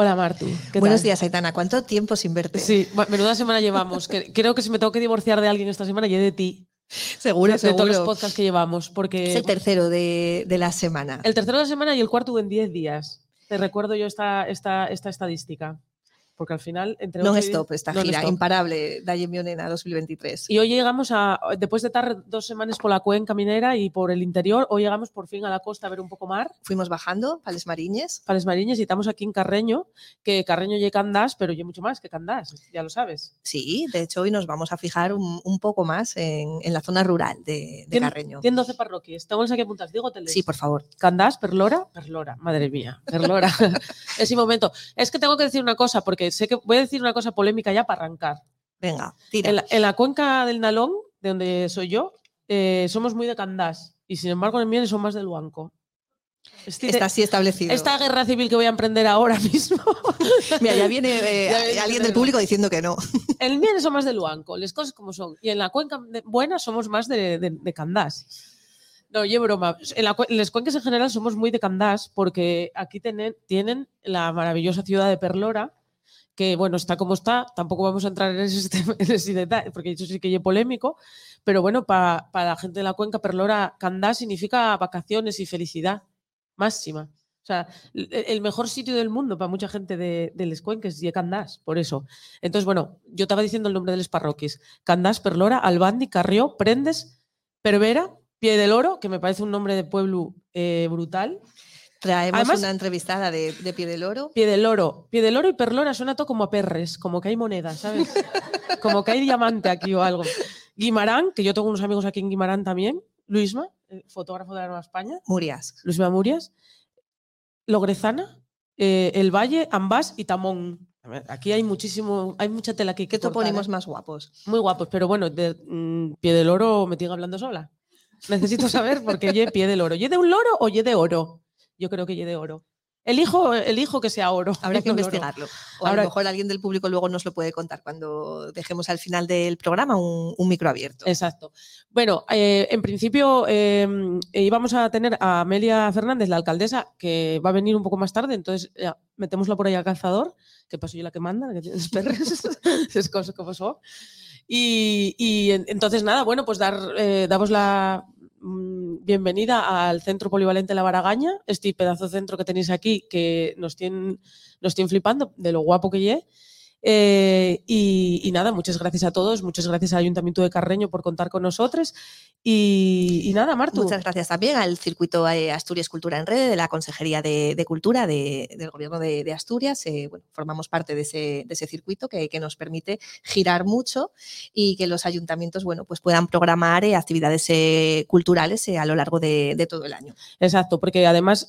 Hola Martu. ¿qué Buenos tal? días, Aitana. ¿Cuánto tiempo sin verte? Sí, menuda semana llevamos. creo que si me tengo que divorciar de alguien esta semana, y de ti. seguro, de, de todos los seguro. podcasts que llevamos. Porque Es el tercero de, de la semana. el tercero de la semana y el cuarto en 10 días. Te recuerdo yo esta, esta, esta estadística. Porque al final, entre y Non-stop diez- esta gira imparable Dalle Mionena 2023. Y hoy llegamos a, después de estar dos semanas por la cuenca minera y por el interior, hoy llegamos por fin a la costa a ver un poco mar. Fuimos bajando, Pales Mariñes. Pales Mariñas y estamos aquí en Carreño, que Carreño y Candás, pero yo mucho más que Candás, ya lo sabes. Sí, de hecho hoy nos vamos a fijar un, un poco más en, en la zona rural de, de Tien- Carreño. Tienen 12 parroquias. Tengo aquí apuntas, digo hoteles. Sí, por favor. Candás, Perlora, Perlora, madre mía, Perlora. Ese momento. Es que tengo que decir una cosa, porque sé que voy a decir una cosa polémica ya para arrancar. Venga, tira. En la, en la cuenca del Nalón, de donde soy yo, eh, somos muy de Candás. Y sin embargo, en el Mieres son más del Luanco. Este- Está así establecido. esta guerra civil que voy a emprender ahora mismo. Mira, ya viene eh, Ya viene alguien de del público diciendo que no. en el Mieres son más del Luanco, las cosas como son. Y en la cuenca buena somos más de, de, de Candás. No, oye, broma. En, la, cue- en las cuencas en general somos muy de Candás porque aquí tienen la maravillosa ciudad de Perlora, que bueno, está como está, tampoco vamos a entrar en ese, en ese detalle, porque eso sí que es polémico, pero bueno, pa- para la gente de la cuenca, Perlora, Candás significa vacaciones y felicidad máxima. O sea, el el mejor sitio del mundo para mucha gente de, de les cuenques y Candás, por eso. Entonces, bueno, yo estaba diciendo el nombre de los parroquias. Candás, Perlora, Albandi, Carrió, Prendes, Pervera, Pie del Oro, que me parece un nombre de pueblo eh, brutal. Traemos Además- una entrevistada de, de Pie del Oro. Pie del Oro. Pie del Oro y Perlora suena todo como a perres, como que hay moneda, ¿sabes? como que hay diamante aquí o algo. Guimarán, que yo tengo unos amigos aquí en Guimarán también. Luisma, el fotógrafo de la Nueva España. Murias. Luisma Murias. Logrezana, eh, El Valle, Ambás y Tamón. Aquí hay muchísimo, hay mucha tela que ¿Qué cortar, topónimos ¿eh? más guapos? Muy guapos, pero bueno, de mm, Pie del Oro me tiene hablando sola. Necesito saber por qué ye Pie del Oro. ¿Ye de un loro o ye de oro? Yo creo que de oro. Elijo, elijo que sea oro. Habrá que no investigarlo. O a Ahora- lo mejor alguien del público luego nos lo puede contar cuando dejemos al final del programa un, un micro abierto. Exacto. Bueno, eh, en principio eh, eh, íbamos a tener a Amelia Fernández, la alcaldesa, que va a venir un poco más tarde, entonces ya, metémosla por ahí al calzador, que paso yo la que manda, que tienes perres, es como son. Y, y en- entonces nada, bueno, pues dar, eh, damos la bienvenida al Centro Polivalente La Baragaña, este pedazo de centro que tenéis aquí, que nos tienen, nos flipando de lo guapo que es. Eh, y, y nada, muchas gracias a todos, muchas gracias al Ayuntamiento de Carreño por contar con nosotros. Y, y nada, Martu. Muchas gracias también al Circuito eh, Asturias Cultura en Red de la Consejería de, de Cultura de- del Gobierno de, de Asturias. Eh, bueno, formamos parte de ese, circuito que, que nos permite girar mucho y que los ayuntamientos bueno, pues puedan programar eh, actividades culturales a lo largo de, todo el año. Exacto, porque además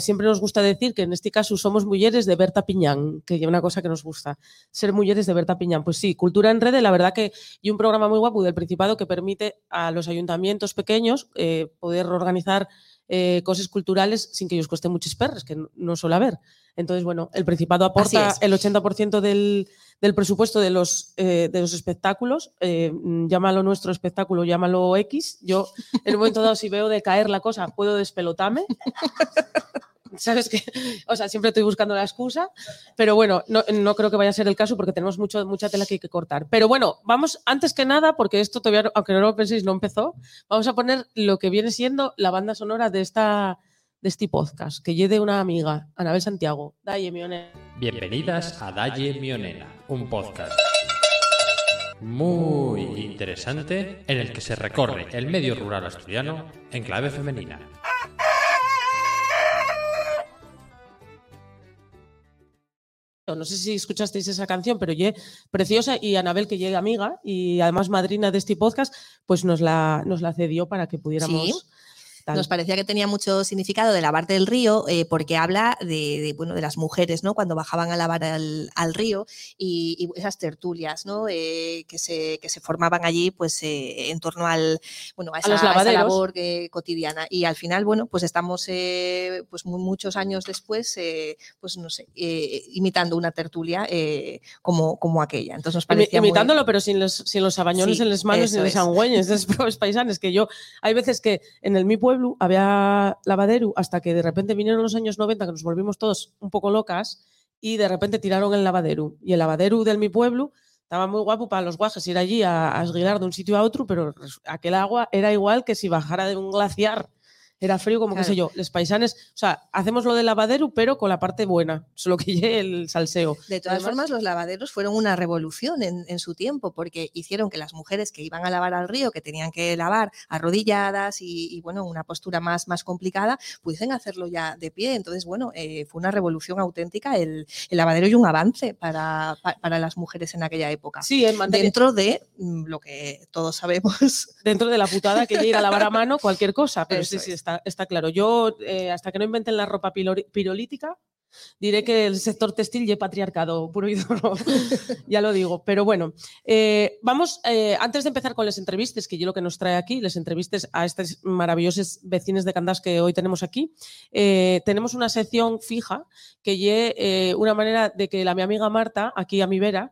siempre nos gusta decir que en este caso somos mujeres de Berta Piñán, que es una cosa que nos gusta, ser mujeres de Berta Piñán. Pues sí, Cultura en Red, la verdad que y un programa muy guapo del Principado que permite a los ayuntamientos pequeños eh, poder organizar eh, cosas culturales sin que ellos cueste muchos perros, que no, suele haber. Entonces, bueno, el Principado aporta el 80% del, del presupuesto de los, eh, de los espectáculos. eh, llámalo nuestro espectáculo, llámalo X. Yo, en un momento dado, si veo de caer la cosa, puedo despelotarme. ¿Sabes qué? O sea, siempre estoy buscando la excusa, pero bueno, no, no creo que vaya a ser el caso porque tenemos mucho, mucha tela que hay que cortar. Pero bueno, vamos, antes que nada, porque esto todavía, aunque no lo penséis, no empezó, vamos a poner lo que viene siendo la banda sonora de esta de este podcast, que lleve una amiga, Anabel Santiago. Daye, Mione. Bienvenidas a Dalle Mionena, un podcast muy interesante en el que se recorre el medio rural asturiano en clave femenina. No sé si escuchasteis esa canción, pero ye preciosa y Anabel, que llega amiga y además madrina de este podcast, pues nos la, nos la cedió para que pudiéramos... Sí. Nos parecía que tenía mucho significado de lavar del río eh, porque habla de, de, bueno, de las mujeres ¿no? cuando bajaban a lavar al, al río y, y esas tertulias ¿no? eh, que, se, que se formaban allí pues, eh, en torno al, bueno, a esa, los a esa labor eh, cotidiana. Y al final, bueno, pues estamos eh, pues, mu- muchos años después, eh, pues no sé, imitando una tertulia como, como aquella. Entonces nos parecía muy- imitándolo, pero sin los, sin los sabañones Sí, en las manos ni los es. angüeños de los paisanes. Que yo, hay veces que en el mi pueblo había lavadero hasta que de repente vinieron los años 90 que nos volvimos todos un poco locas y de repente tiraron el lavadero. Y el lavadero del mi pueblo estaba muy guapo para los guajes ir allí a, a esguilar de un sitio a otro, pero aquel agua era igual que si bajara de un glaciar. Era frío como qué sé yo. Los paisanes, o sea, hacemos lo del lavadero, pero con la parte buena, solo que llegue el salseo. De todas Además- formas, los lavaderos fueron una revolución en, en su tiempo, porque hicieron que las mujeres que iban a lavar al río, que tenían que lavar arrodilladas y, y, bueno, una postura más, más complicada, pudiesen hacerlo ya de pie. Entonces, bueno, eh, fue una revolución auténtica el, el lavadero y un avance para, pa- para las mujeres en aquella época. Sí, en materia- Dentro de mm, lo que todos sabemos. dentro de la putada que ir a lavar a mano cualquier cosa, pero sí, sí, es. Está, claro. Yo, eh, hasta que no inventen la ropa pirolítica, diré que el sector textil ya patriarcado, puro y duro. ya lo digo. Pero bueno, eh, vamos, eh, antes de empezar con las entrevistas, que yo lo que nos trae aquí, las entrevistas a estas maravillosas vecinas de Candás que hoy tenemos aquí, tenemos una sección fija que lle una manera de que la mi amiga Marta, aquí a mi vera,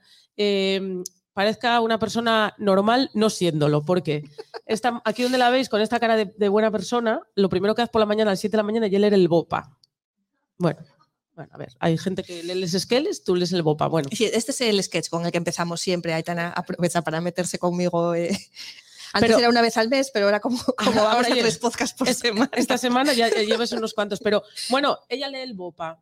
parezca una persona normal no siéndolo, porque esta, aquí donde la veis con esta cara de, de buena persona, lo primero que haces por la mañana a las 7 de la mañana y leer el BOPA. Bueno, bueno, a ver, hay gente que lee les esqueles, tú lees el BOPA. Bueno, Sí, Este es el sketch con el que empezamos siempre. Aitana aprovecha para meterse conmigo. eh. Antes Pero- era una vez al mes, pero ahora como, como Ahora vamos a ya- tres podcasts por es- semana. esta semana ya, ya llevas unos cuantos, pero bueno, ella lee el BOPA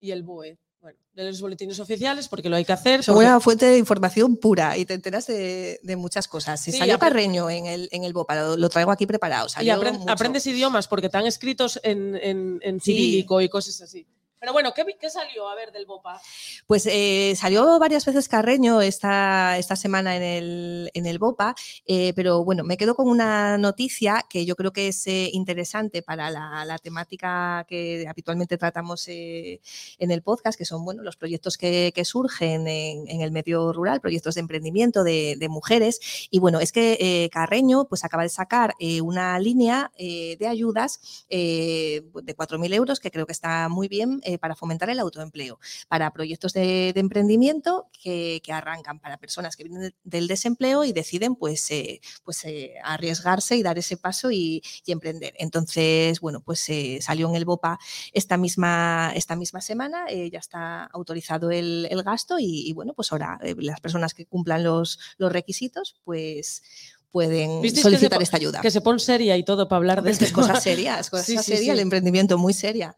y el BOE. Bueno, lee los boletines oficiales porque lo hay que hacer. Son porque- una fuente de información pura y te enteras de, de muchas cosas. Si Sí, salió Carreño en el, en el BOPA, lo, lo traigo aquí preparado. y aprendes idiomas porque están escritos en, en, en Sí. cirílico y cosas así. Pero bueno, ¿qué, salió a ver del BOPA? Pues eh, salió varias veces Carreño esta, esta semana en el, en el BOPA, eh, pero bueno, me quedo con una noticia que yo creo que es eh, interesante para la, temática que habitualmente tratamos eh, en el podcast, que son bueno, los proyectos que, surgen en, en el medio rural, proyectos de emprendimiento de, de mujeres. Y bueno, es que Carreño pues, acaba de sacar una línea de ayudas de 4.000 euros, que creo que está muy bien eh, para fomentar el autoempleo, para proyectos de, de emprendimiento que, que arrancan para personas que vienen de- del desempleo y deciden pues, eh, pues eh, arriesgarse y dar ese paso y, y emprender. Entonces, bueno, pues salió en el BOPA esta misma, esta misma semana, ya está autorizado el, el gasto y, y, bueno, pues ahora las personas que cumplan los, los requisitos pues pueden ¿Visteis que se solicitar esta ayuda. Que se pone seria y todo para hablar de Hombre, es que este es cosas serias, cosas Sí, sí, serias, sí. el emprendimiento muy seria,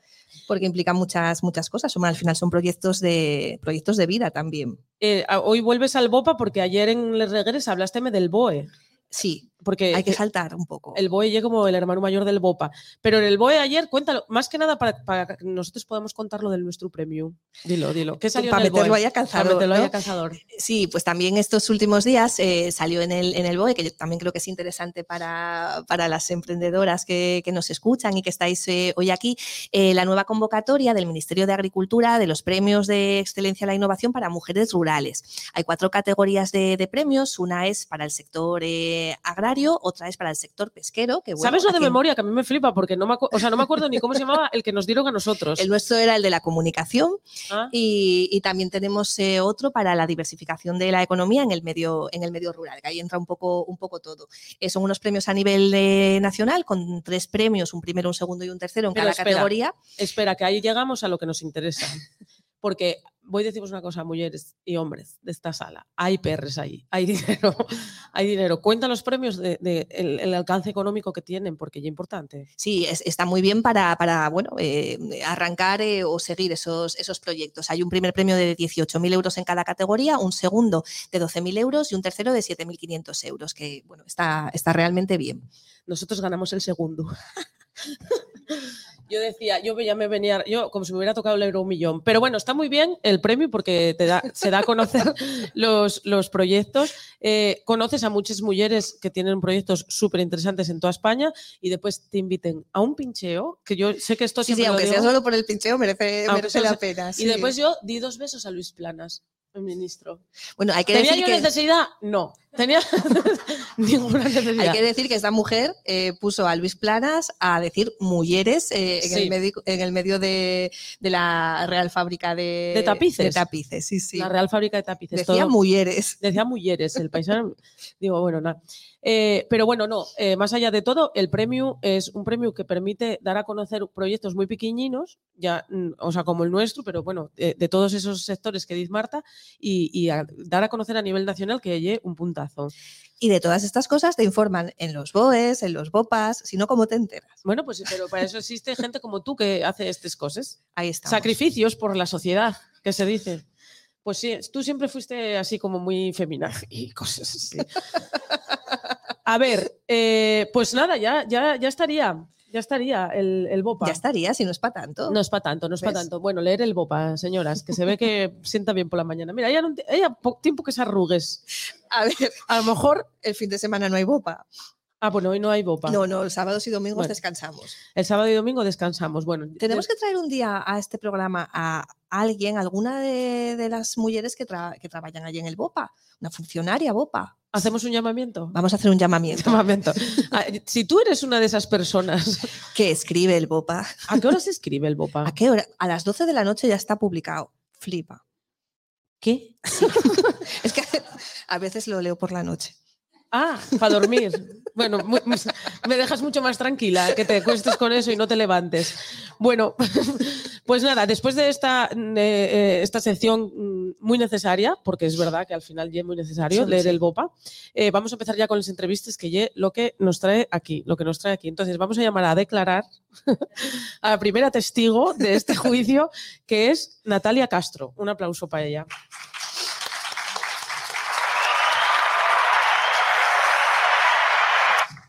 porque implica muchas, muchas cosas. Al final son proyectos de, proyectos de vida también. Eh, hoy vuelves al BOPA porque ayer en Les Regres hablaste del BOE. Sí, Porque hay que saltar un poco. el BOE llega como el hermano mayor del BOPA. Pero en el BOE ayer, cuéntalo, más que nada para, para que nosotros podamos contar lo del nuestro premium. Dilo, dilo. ¿Qué salió Para en el meterlo BOE? ahí a Para calzador, meterlo ahí ¿no? a calzador. Sí, pues también estos últimos días eh, salió en el, en el BOE, que yo también creo que es interesante para, para las emprendedoras que, que nos escuchan y que estáis eh, hoy aquí, eh, la nueva convocatoria del Ministerio de Agricultura de los premios de excelencia a la innovación para mujeres rurales. Hay cuatro categorías de, de premios, una es para el sector eh, agrario, otra es para el sector pesquero. Que, bueno, ¿Sabes lo de memoria? Que a mí me flipa porque no me, o sea, no me acuerdo ni cómo se llamaba el que nos dieron a nosotros. El nuestro era el de la comunicación Ah, y, y también tenemos eh, otro para la diversificación de la economía en el medio, en el medio rural, que ahí entra un poco, un poco todo. Eh, son unos premios a nivel nacional con tres premios, un primero, un segundo y un tercero en Pero cada espera. categoría. Espera, que ahí llegamos a lo que nos interesa. Porque voy a deciros una cosa, mujeres y hombres de esta sala. Hay perres ahí, hay dinero, hay dinero. Cuenta los premios de, de el, el alcance económico que tienen, porque es importante. Sí, es- está muy bien para, para bueno, eh, arrancar eh, o seguir esos, esos proyectos. Hay un primer premio de 18.000 euros en cada categoría, un segundo de 12.000 euros y un tercero de 7.500 euros, que bueno, está, está realmente bien. Nosotros ganamos el segundo. Yo decía, yo ya me venía, yo como si me hubiera tocado el euro un millón. Pero bueno, está muy bien el premio porque te da, se da a conocer los, los proyectos. Eh, conoces a muchas mujeres que tienen proyectos súper interesantes en toda España y después te inviten a un pincheo, que yo sé que esto Sí, sí, siempre lo aunque sea solo por el pincheo, merece, merece la pena. Y sí. después yo di dos besos a Luis Planas, ministro. bueno, hay que ¿Tenía decir yo que... necesidad? No. Tenía ninguna necesidad. Hay que decir que esta mujer eh, puso a Luis Planas a decir mujeres eh, en, Sí. el medio, en el medio de, de la Real Fábrica de, De tapices. De tapices, sí, sí. La Real Fábrica de Tapices. Decía todo- mujeres. Decía mujeres, el paisano. Digo, bueno, nada. Eh, pero bueno, no, eh, más allá de todo, el premio es un premio que permite dar a conocer proyectos muy pequeñinos, ya, mm, o sea, como el nuestro, pero bueno, de, de todos esos sectores que dice Marta, y, y a- dar a conocer a nivel nacional que llegue un puntazo. Y de todas estas cosas te informan en los BOEs, en los BOPAS, si no, ¿cómo te enteras? Bueno, pues pero para eso existe gente como tú que hace estas cosas. Ahí está. Sacrificios por la sociedad, que se dice. Pues sí, tú siempre fuiste así como muy feminazi y cosas así. A ver, eh, pues nada, ya, ya, ya estaría, ya estaría el, el BOPA. Ya estaría, si no es para tanto. No es para tanto, no es para tanto. Bueno, leer el BOPA, señoras, que se ve que sienta bien por la mañana. Mira, ella, no ella po- tiempo que se arrugues. A ver, A lo mejor. el fin de semana no hay BOPA. Ah, bueno, hoy no hay BOPA. No, no, sábados y domingos Bueno. descansamos. El sábado y domingo descansamos. Bueno, Tenemos que traer un día a este programa a alguien, alguna de, de las mujeres que, tra- que trabajan allí en el BOPA, una funcionaria BOPA. hacemos un llamamiento. Vamos a hacer un llamamiento. Llamamiento. Ah, Si tú eres una de esas personas, que escribe el BOPA? ¿a qué hora se escribe el BOPA? ¿A qué hora? A las 12 de la noche ya está publicado. Flipa. ¿Qué? Es que a veces lo leo por la noche. Ah, para dormir. Bueno, mu- me dejas mucho más tranquila que te cuestes con eso y no te levantes. Bueno, pues nada, después de esta, eh, esta sección mm, muy necesaria, porque es verdad que al final ya es muy necesario Sí, leer sí. el BOPA, eh, vamos a empezar ya con las entrevistas que lo que nos trae aquí, lo que nos trae aquí. Entonces vamos a llamar a declarar a la primera testigo de este juicio, que es Natalia Castro. Un aplauso para ella.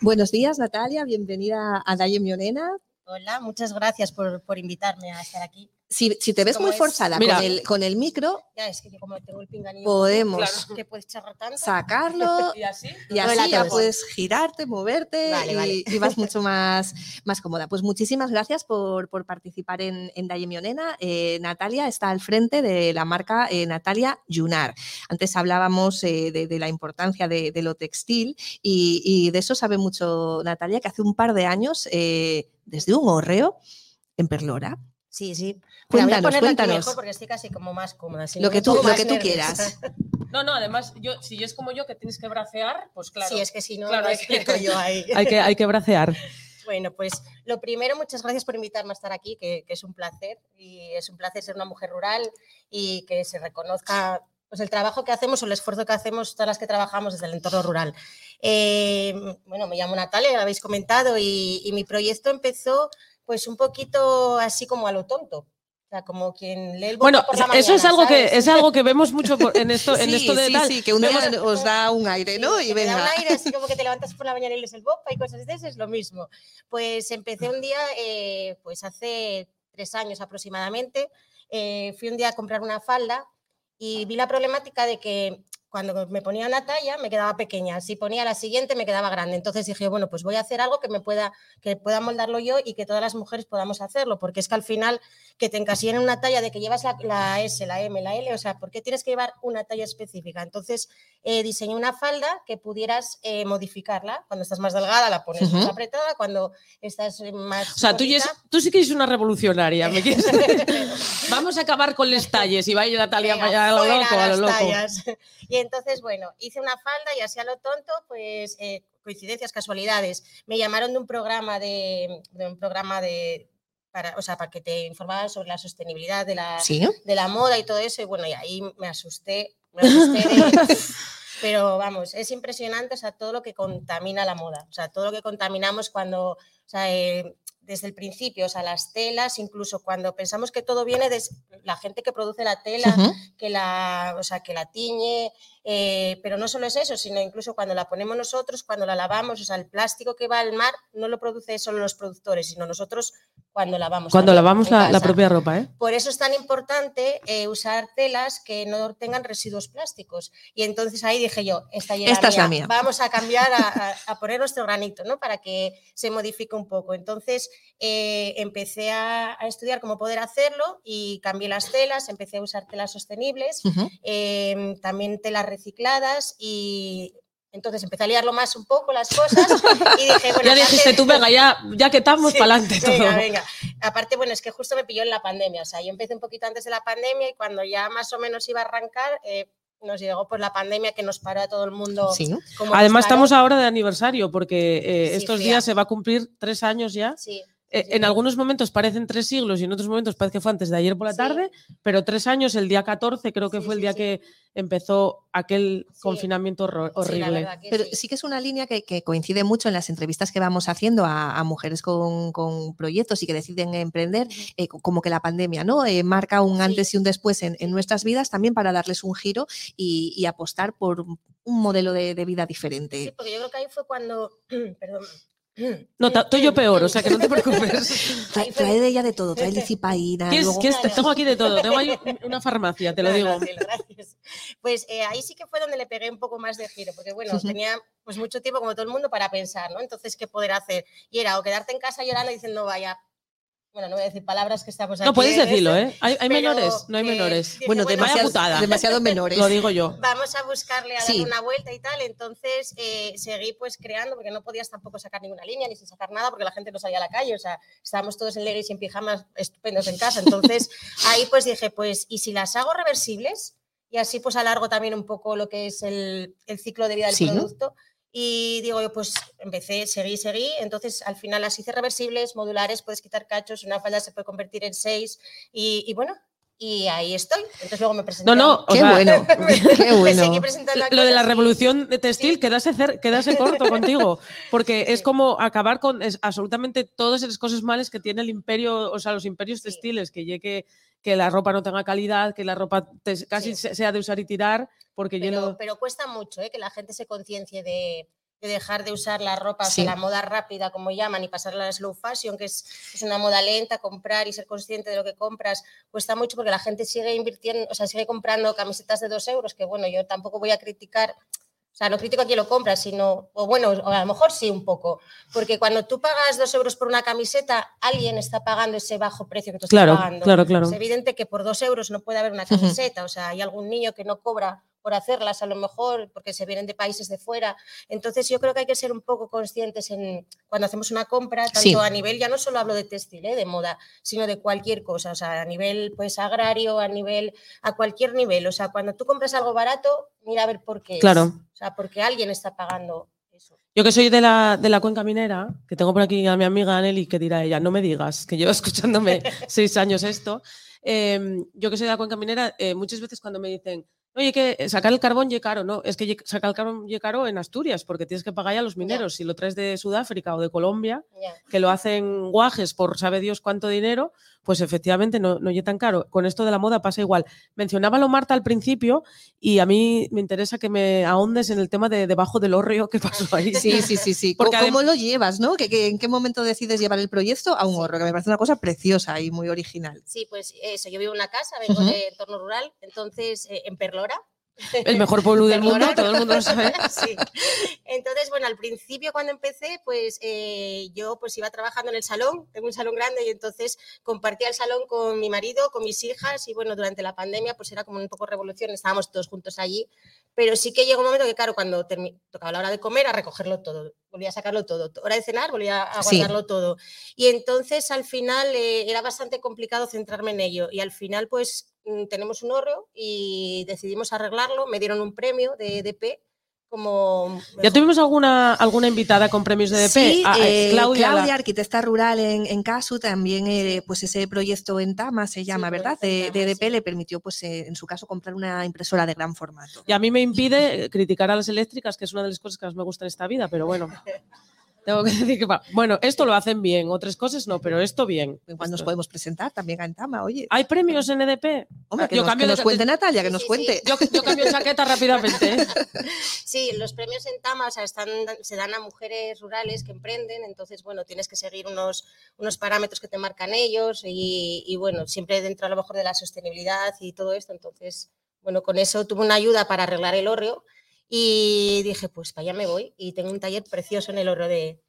Buenos días, Natalia. Bienvenida a Daye Mionena. Hola, muchas gracias por, por invitarme a estar aquí. Si, si te ves ¿Cómo muy es? forzada Mira. con, el, con el micro, Ya, es que yo como tengo el pinganillo. podemos Claro. Que puedes charlar tanto. sacarlo ¿Y así? y ya puedes girarte, moverte Vale, y, vale. y vas mucho más, más cómoda. Pues muchísimas gracias por, por participar en, en Daye Mionena. Eh, Natalia está al frente de la marca eh, Natalia Yunar. Antes hablábamos eh, de, de la importancia de, de lo textil y, y de eso sabe mucho Natalia, que hace un par de años, eh, desde un horreo en Perlora, Sí, sí. Mira, voy a Cuéntanos, aquí cuéntanos. mejor porque estoy casi como más cómoda. si Lo no que tú- lo que tú quieras. No, no, además, yo, si es como yo que tienes que bracear, pues claro. Sí, es que si no, Claro, no hay que- explico yo ahí. hay, que, hay que bracear. Bueno, pues lo primero, muchas gracias por invitarme a estar aquí, que, que es un placer. Y es un placer ser una mujer rural y que se reconozca pues, el trabajo que hacemos o el esfuerzo que hacemos todas las que trabajamos desde el entorno rural. Eh, bueno, me llamo Natalia, ya lo habéis comentado, y, y mi proyecto empezó pues un poquito así como a lo tonto. O sea, como quien lee el Bueno, Boca por la eso es mañana, algo que es algo que vemos mucho por- en esto, en esto de sí, tal. sí, que un día Vemos- os da un aire, ¿no? Sí, y da venga. un aire así como que te levantas por la mañana y lees el BOPA y cosas de esas, es lo mismo. Pues empecé un día, eh, pues hace tres años aproximadamente, eh, fui un día a comprar una falda y vi la problemática de que cuando me ponía una talla me quedaba pequeña, si ponía la siguiente me quedaba grande. Entonces dije, bueno, pues voy a hacer algo que me pueda, que pueda moldarlo yo y que todas las mujeres podamos hacerlo, porque es que al final que te encasillen en una talla de que llevas la, la S, la M, la L, o sea, ¿por qué tienes que llevar una talla específica? Entonces eh, diseñé una falda que pudieras eh, modificarla. Cuando estás más delgada la pones más apretada, cuando estás eh, más... O sea, tú, sí que eres una revolucionaria. ¿me quieres? Vamos a acabar con los talles y vaya Natalia allá a lo loco, a lo las loco. entonces, bueno, hice una falda y así a lo tonto, pues eh, coincidencias, casualidades. Me llamaron de un programa de, de un programa de para, o sea, para que te informaban sobre la sostenibilidad de la, Sí, de la moda y todo eso. Y bueno, y ahí me asusté, me asusté de- pero vamos, es impresionante, o sea, todo lo que contamina la moda, o sea, todo lo que contaminamos cuando, o sea, eh, desde el principio, o sea, las telas, incluso cuando pensamos que todo viene de la gente que produce la tela, que la, o sea, que la tiñe, eh, pero no solo es eso, sino incluso cuando la ponemos nosotros, cuando la lavamos, o sea, el plástico que va al mar no lo produce solo los productores, sino nosotros cuando lavamos. Cuando lavamos la, la propia ropa, ¿eh? Por eso es tan importante eh, usar telas que no tengan residuos plásticos. Y entonces ahí dije yo, esta, ya Esta es la mía. Vamos a cambiar, a, poner nuestro granito, ¿no? Para que se modifique un poco. Entonces eh, empecé a, a estudiar cómo poder hacerlo y cambié las telas, empecé a usar telas sostenibles, eh, también telas recicladas y Entonces empecé a liarlo más un poco las cosas y dije, bueno, Ya dijiste tú, venga, ya, ya que estamos, Sí, para adelante todo. Venga, venga. Aparte, bueno, es que justo me pilló en la pandemia. O sea, yo empecé un poquito antes de la pandemia y cuando ya más o menos iba a arrancar, eh, nos llegó pues la pandemia que nos paró a todo el mundo. Sí. como Además, estamos ahora de aniversario porque eh, Sí, estos días se va a cumplir tres años ya. Sí. En algunos momentos parecen tres siglos y en otros momentos parece que fue antes de ayer por la Sí. tarde, pero tres años, el día 14 creo que Sí, fue el sí, día sí. que empezó aquel Sí. confinamiento Sí, horrible. Pero sí. sí que es una línea que, que coincide mucho en las entrevistas que vamos haciendo a, a mujeres con, con proyectos y que deciden emprender, eh, co- como que la pandemia ¿no? Eh, marca un Sí. antes y un después en, en nuestras vidas también para darles un giro y, y apostar por un modelo de, de vida Sí, diferente. porque yo creo que ahí fue cuando. Perdón. No, estoy yo peor, o sea que no te preocupes. Trae, de ella de todo, trae licipaína, ¿Quieres- luego- quieres- Claro. tengo aquí de todo, tengo ahí una farmacia, te lo digo. gracias. Pues eh, ahí sí que fue donde le pegué un poco más de giro, porque bueno, tenía pues mucho tiempo como todo el mundo para pensar, ¿no? Entonces, ¿qué poder hacer? Y era o quedarte en casa llorando y diciendo, vaya, bueno, no voy a decir palabras que estamos aquí. No puedes decirlo, ¿eh? ¿Hay, menores? No hay menores. bueno, bueno, vaya demasiado, menores. Lo digo yo. vamos a buscarle a Sí. una vuelta y tal. Entonces eh, seguí pues creando, porque no podías tampoco sacar ninguna línea ni sin sacar nada, porque la gente no salía a la calle. O sea, estábamos todos en leggings y en pijamas estupendos en casa. Entonces ahí pues dije, pues, ¿y si las hago reversibles? Y así pues alargo también un poco lo que es el, el ciclo de vida del Sí. producto. Y digo yo, pues empecé, seguí, seguí. Entonces al final las hice reversibles, modulares, puedes quitar cachos, una falda se puede convertir en seis. Y, y bueno, y ahí estoy. Entonces luego me presenté. No, no, Qué sea, bueno, qué bueno. Lo de la revolución de textil, Sí. quedase, quedase corto contigo, porque es como acabar con es absolutamente todas esas cosas malas que tiene el imperio, o sea, los imperios Sí. textiles, que llegue que la ropa no tenga calidad, que la ropa te- casi Sí. sea de usar y tirar, porque pero, lleno... pero cuesta mucho ¿eh? que la gente se conciencie de, de dejar de usar la ropa, o Sí. sea, la moda rápida, como llaman, y pasarla a la slow fashion, que es, es una moda lenta, comprar y ser consciente de lo que compras, cuesta mucho porque la gente sigue invirtiendo, o sea, sigue comprando camisetas de dos euros, que bueno, yo tampoco voy a criticar. O sea, no critico a quien lo compra, sino, o bueno, o a lo mejor sí un poco, porque cuando tú pagas dos euros por una camiseta, alguien está pagando ese bajo precio que tú estás Claro, pagando. claro, claro. Es evidente que por dos euros no puede haber una camiseta, o sea, hay algún niño que no cobra por hacerlas a lo mejor porque se vienen de países de fuera. Entonces yo creo que hay que ser un poco conscientes en cuando hacemos una compra, tanto Sí. a nivel, ya no solo hablo de textil, ¿eh? de moda, sino de cualquier cosa, o sea, a nivel pues agrario, a nivel, a cualquier nivel. O sea, cuando tú compras algo barato, mira a ver por qué. es. Claro. O sea, porque alguien está pagando eso. Yo que soy de la, de la cuenca minera, que tengo por aquí a mi amiga Anneli, que dirá ella, no me digas, que llevo escuchándome seis años esto. em, yo que soy de la cuenca minera, eh, muchas veces cuando me dicen, oye, que sacar el carbón ye caro, no, es que sacar el carbón ye caro en Asturias, porque tienes que pagar ya a los mineros. Si lo traes de Sudáfrica o de Colombia, que lo hacen guajes por sabe Dios cuánto dinero, pues efectivamente no, no tan caro. Con esto de la moda pasa igual. Mencionábalo Marta al principio y a mí me interesa que me ahondes en el tema de debajo del hórreo que pasó ahí. Sí, sí, sí, sí. Porque ¿Cómo, lo llevas, no? ¿Que, que- en qué momento decides llevar el proyecto a un horro? Que me parece una cosa preciosa y muy original. Sí, pues eso, yo vivo en una casa, vengo Ujú. de entorno rural, entonces eh, en Perlora. El mejor pueblo del mundo, todo el mundo lo sabe. Sí. Entonces, bueno, al principio cuando empecé, pues eh, yo pues iba trabajando en el salón, tengo un salón grande y entonces compartía el salón con mi marido, con mis hijas y bueno, durante la pandemia pues era como un poco revolución, estábamos todos juntos allí, pero sí que llegó un momento que claro, cuando tocaba la hora de comer, a recogerlo todo, volvía a sacarlo todo, hora de cenar, volvía a Sí. guardarlo todo. Y entonces al final eh, era bastante complicado centrarme en ello y al final pues tenemos un hórreo y decidimos arreglarlo, me dieron un premio de EDP como... ¿Ya tuvimos alguna, alguna invitada con premios de DP? Sí, Ah, eh, eh, Claudia. Claudia, la- arquitecta rural en, en Casu, también eh, pues ese proyecto en Tama se llama, ¿verdad? proyecto en De, Tama, de EDP sí. le permitió, pues eh, en su caso, comprar una impresora de gran formato. Y a mí me impide criticar a las eléctricas, que es una de las cosas que más me gusta en esta vida, pero bueno. Tengo que decir que, va, bueno, esto lo hacen bien, otras cosas no, pero esto bien. Igual nos Esto- podemos presentar también en Tama, oye. ¿Hay premios en EDP? Hombre, Ah, que yo nos, cambio que nos cuente Natalia, que Sí, nos sí, cuente. Yo, yo cambio de chaqueta rápidamente. ¿eh? Sí, los premios en Tama o sea, están, se dan a mujeres rurales que emprenden, entonces, bueno, tienes que seguir unos, unos parámetros que te marcan ellos y, y, bueno, siempre dentro a lo mejor de la sostenibilidad y todo esto, entonces, bueno, con eso tuve una ayuda para arreglar el hórreo y dije, pues para allá me voy y tengo un taller precioso en el hórreo de...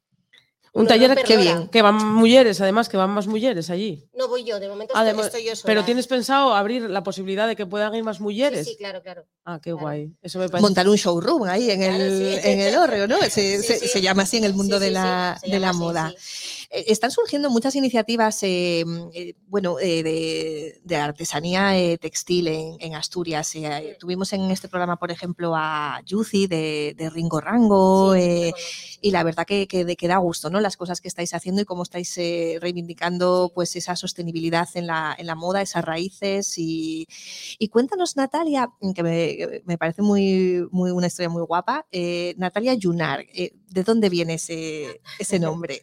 Un taller no, que, bien. que van mujeres, además, que van más mujeres allí. No voy yo, de momento Ah, estoy, yo sola. pero tienes pensado abrir la posibilidad de que puedan ir más mujeres. sí, claro, claro. Ah, qué claro. guay. Eso me parece. Montar un showroom ahí en Claro, el, sí. en el Orreo, ¿no? Se, Sí, se- sí. se llama así en el mundo Sí, de la, de la así, moda. Eh, Están surgiendo muchas iniciativas, eh, eh, bueno, eh, de, de artesanía textil en, en Asturias. Sí. Tuvimos en este programa, por ejemplo, a Yuzi de, de Ringo Rango. Sí, sí. y la verdad que, que, de- que da gusto, ¿no? Las cosas que estáis haciendo y cómo estáis reivindicando pues esa sostenibilidad en la, en la moda, esas raíces. Y, y cuéntanos, Natalia, que me, que me parece muy, muy una historia muy guapa. Natalia Yunar, ¿de dónde viene ese, ese nombre?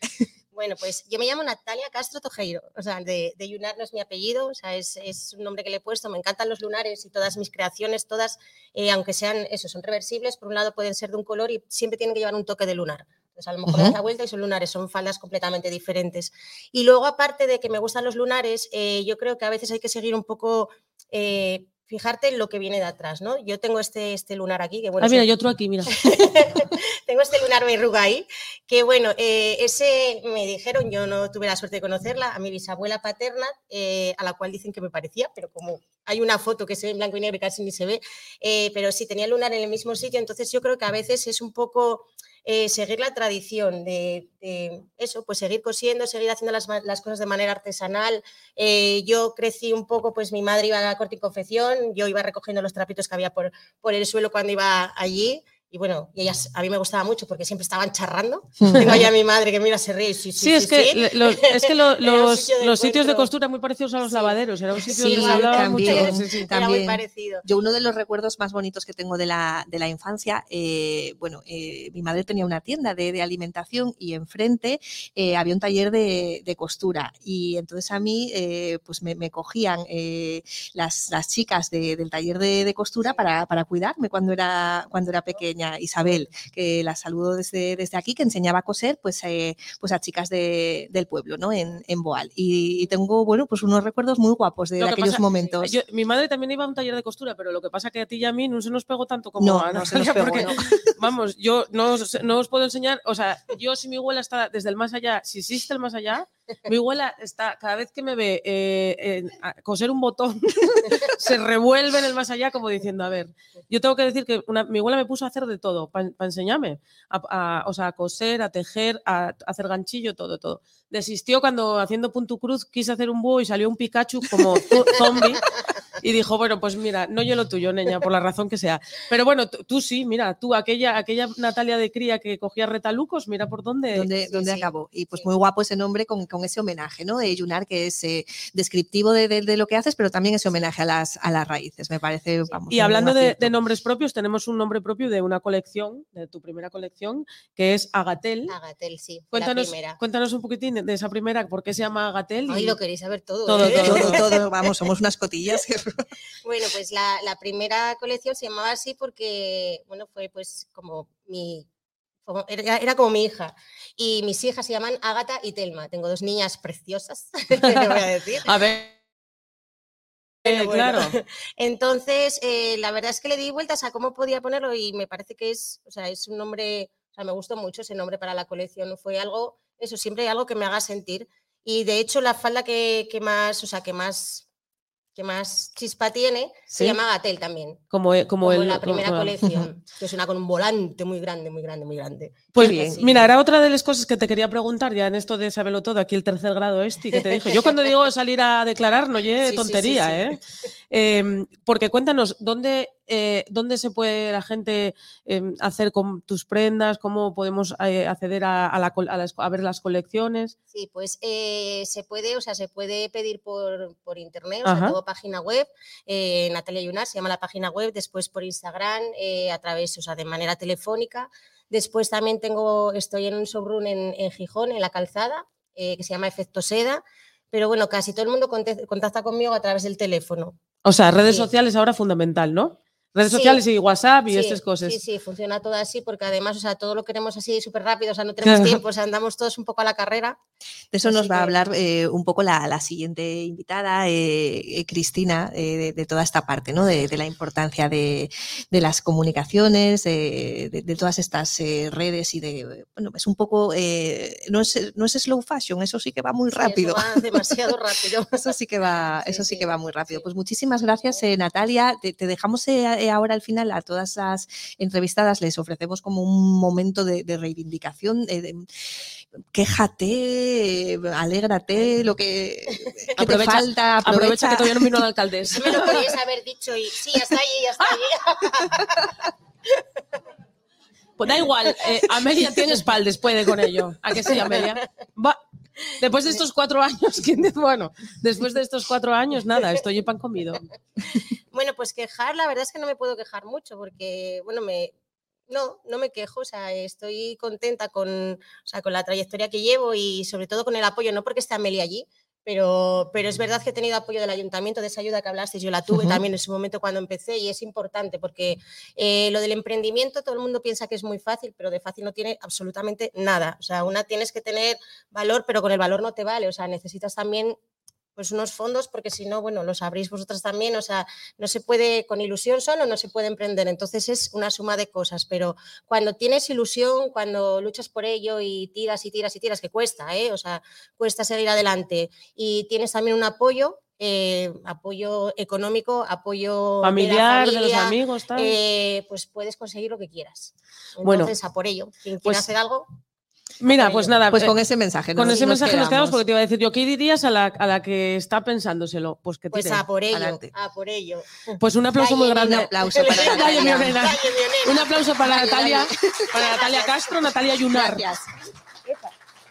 Bueno, pues yo me llamo Natalia Castro Tojeiro, o sea, de, de Yunar no es mi apellido, o sea, es, es un nombre que le he puesto, me encantan los lunares y todas mis creaciones, todas, eh, aunque sean, eso, son reversibles, por un lado pueden ser de un color y siempre tienen que llevar un toque de lunar. Entonces, a lo mejor das Ujú. la vuelta y son lunares, son faldas completamente diferentes. Y luego, aparte de que me gustan los lunares, eh, yo creo que a veces hay que seguir un poco, eh, fijarte en lo que viene de atrás, ¿no? Yo tengo este, este lunar aquí, que bueno, Ah, mira, sí- yo otro aquí, mira. tengo este lunar verruga ahí, que bueno, eh, ese me dijeron, yo no tuve la suerte de conocerla, a mi bisabuela paterna, eh, a la cual dicen que me parecía, pero como hay una foto que se ve en blanco y negro y casi ni se ve, eh, pero sí tenía el lunar en el mismo sitio, entonces yo creo que a veces es un poco eh, seguir la tradición de, eso, pues seguir cosiendo, seguir haciendo las, cosas de manera artesanal. Eh, yo crecí un poco, pues mi madre iba a corte y confección, yo iba recogiendo los trapitos que había por, por el suelo cuando iba allí. Y bueno, y ellas a mí me gustaba mucho porque siempre estaban charrando. Tengo ahí a mi madre que mira, se ríe. y Sí, sí, Sí, es que, sí. es que lo- los, sitio los sitios de costura muy parecidos a los Sí. lavaderos. Era un sitio Sí, donde se hablaba también. mucho. Sí, sí. Era muy parecido. Yo uno de los recuerdos más bonitos que tengo de la, de la infancia, eh, bueno, eh, mi madre tenía una tienda de, de alimentación y enfrente eh, había un taller de, de costura y entonces a mí eh, pues me, me cogían eh, las, las chicas de- del taller de, de costura para, para cuidarme cuando era, cuando era pequeña, Isabel, que la saludo desde, desde aquí, que enseñaba a coser pues, eh, pues a chicas de- del pueblo, ¿no? En, en Boal. Y, y tengo, bueno, pues unos recuerdos muy guapos de, Lo de que aquellos pasa- momentos. Yo- mi madre también iba a un taller de costura, pero lo que pasa que a ti y a mí no se nos pegó tanto como No, a no se nos pegó, porque, no. vamos, yo no os, no os puedo enseñar, o sea, yo si mi abuela está desde el más allá, si existe el más allá, mi abuela está, cada vez que me ve eh, coser un botón, se revuelve en el más allá como diciendo, a ver, yo tengo que decir que mi abuela me puso a hacer de todo, para enseñarme, a, a- o sea, coser, a tejer, a, a hacer ganchillo, todo, todo. Desistió cuando haciendo punto cruz quise hacer un búho y salió un Pikachu como zo- zombie y dijo, bueno, pues mira, no yo lo tuyo, niña, por la razón que sea. Pero bueno, tú, sí, mira, tú, aquella, aquella Natalia de cría que cogía retalucos, mira por dónde. sí, donde sí, acabó. Y pues sí. muy guapo ese nombre con, con ese homenaje, ¿no? De Yunar, que es eh, descriptivo de, de- de lo que haces, pero también ese homenaje a las, a las raíces. Me parece, vamos. Y hablando de, nombres propios, tenemos un nombre propio de una colección, de tu primera colección, que es Agatel. Agatel, sí, Cuéntanos, la primera. cuéntanos un poquitín de esa primera, por qué se llama Agatel. Ay, y- lo queréis saber todo. Todo, ¿eh? todo. Todo, todo, vamos, somos unas cotillas. que- Bueno, pues la, la primera colección se llamaba así porque, bueno, fue pues como mi, como- era, era como mi hija. Y mis hijas se llaman Ágata y Telma. Tengo dos niñas preciosas, te voy a decir. A ver. Eh, bueno, claro. Entonces, eh, la verdad es que le di vueltas a cómo podía ponerlo y me parece que es, o sea, es un nombre, o sea, me gustó mucho ese nombre para la colección. Fue algo, eso, siempre algo que me haga sentir. Y de hecho, la falda que, que más, o sea, que más, que más chispa tiene, se llama Gatel también. Como, eh, como, Como, el, la primera como- colección, que es una con un volante muy grande, muy grande, muy grande. Pues bien. Sí. mira, era otra de las cosas que te quería preguntar ya en esto de saberlo todo, aquí el tercer grado este, que te dije. Yo cuando digo salir a declarar, no lleve tontería. ¿eh? Em, Porque cuéntanos, ¿dónde, eh, ¿dónde se puede la gente em, hacer con tus prendas? ¿Cómo podemos eh, acceder a, a la a las- a ver las colecciones? Sí, pues eh, se puede, o sea, se puede pedir por, por internet, o sea, tengo página web, Natalia Yunar se llama la página web, después por Instagram, a través, o sea, de manera telefónica. Después también tengo, estoy en un showroom en, en Gijón, en la calzada, que se llama Efecto Seda, pero bueno, casi todo el mundo contacta conmigo a través del teléfono. O sea, redes Sí. sociales ahora fundamental, ¿no? Redes Sí. sociales y WhatsApp y Sí, estas cosas. Sí, sí, funciona todo así porque además, o sea, todo lo queremos así súper rápido, o sea, no tenemos tiempo, o sea, andamos todos un poco a la carrera. De eso nos Así va a que- hablar eh, un poco la, la siguiente invitada, eh, eh, Cristina, eh, de, de toda esta parte, ¿no? de, de la importancia de, de las comunicaciones, de, de- de todas estas eh, redes y de, bueno, es un poco, eh, no, es, no es slow fashion, eso sí que va muy Sí, eso rápido. va demasiado rápido. Eso sí que va, Sí, eso sí sí, que va muy rápido. Pues muchísimas gracias, eh, Natalia. Te, te dejamos eh, ahora al final a todas las entrevistadas, les ofrecemos como un momento de, de reivindicación. eh, de- quéjate, eh, alégrate, lo que, que te Aprovecha- falta. Aprovecha que todavía no vino la alcaldesa. Me lo podíais haber dicho y sí, ya está allí, ya está allí. Pues da igual, eh, Amelia tiene espaldas, puede con ello. ¿A que sí, Amelia? Va. Después de estos cuatro años, ¿quién dice? Bueno, después de estos cuatro años, nada, estoy en pan comido. Bueno, pues quejar, la verdad es que no me puedo quejar mucho porque, bueno, me, no, no me quejo, o sea, estoy contenta con, o sea, con la trayectoria que llevo y sobre todo con el apoyo, no porque esté Amelia allí, pero, pero es verdad que he tenido apoyo del ayuntamiento, de esa ayuda que hablasteis, yo la tuve también en su momento cuando empecé y es importante porque eh, lo del emprendimiento todo el mundo piensa que es muy fácil, pero de fácil no tiene absolutamente nada. O sea, una tienes que tener valor, pero con el valor no te vale, o sea, necesitas también pues unos fondos porque si no, bueno, los abrís vosotras también, o sea, no se puede, con ilusión solo no se puede emprender, entonces es una suma de cosas, pero cuando tienes ilusión, cuando luchas por ello y tiras y tiras y tiras, que cuesta, ¿eh? o sea, cuesta seguir adelante y tienes también un apoyo, eh, apoyo económico, apoyo Familiar, de, los amigos, tal. eh, pues puedes conseguir lo que quieras. Bueno, Entonces, a por ello. Quien quiera pues, hacer algo, Mira, pues nada, Pues eh, con ese mensaje. con nos- ese mensaje nos quedamos quedamos. porque te iba a decir yo, ¿qué dirías a la, a la que está pensándoselo? Pues que pues tire. a por ello, adelante. a por ello. Pues un aplauso muy grande. Un aplauso para Natalia. Un aplauso para Dale, Natalia, para Natalia Castro, Natalia Yunar. Gracias.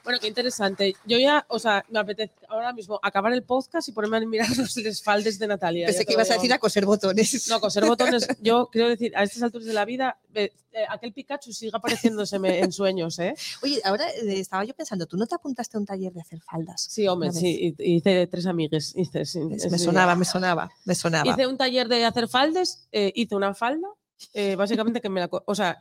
Bueno, qué interesante. Yo ya, o sea, me apetece ahora mismo acabar el podcast y ponerme a mirar los espaldes de Natalia. Pensé que ibas a decir a coser botones. No, coser botones. Yo quiero decir, a estas alturas de la vida, eh, eh, aquel Pikachu sigue apareciéndose en sueños, ¿eh? Oye, ahora eh, estaba yo pensando, ¿tú no te apuntaste a un taller de hacer faldas? Sí, hombre, sí. hi- Hice tres amigues. Hice, sí, Me sí. sonaba, me sonaba, me sonaba. Hice un taller de hacer faldes, eh, hice una falda, eh, básicamente que me la... O sea,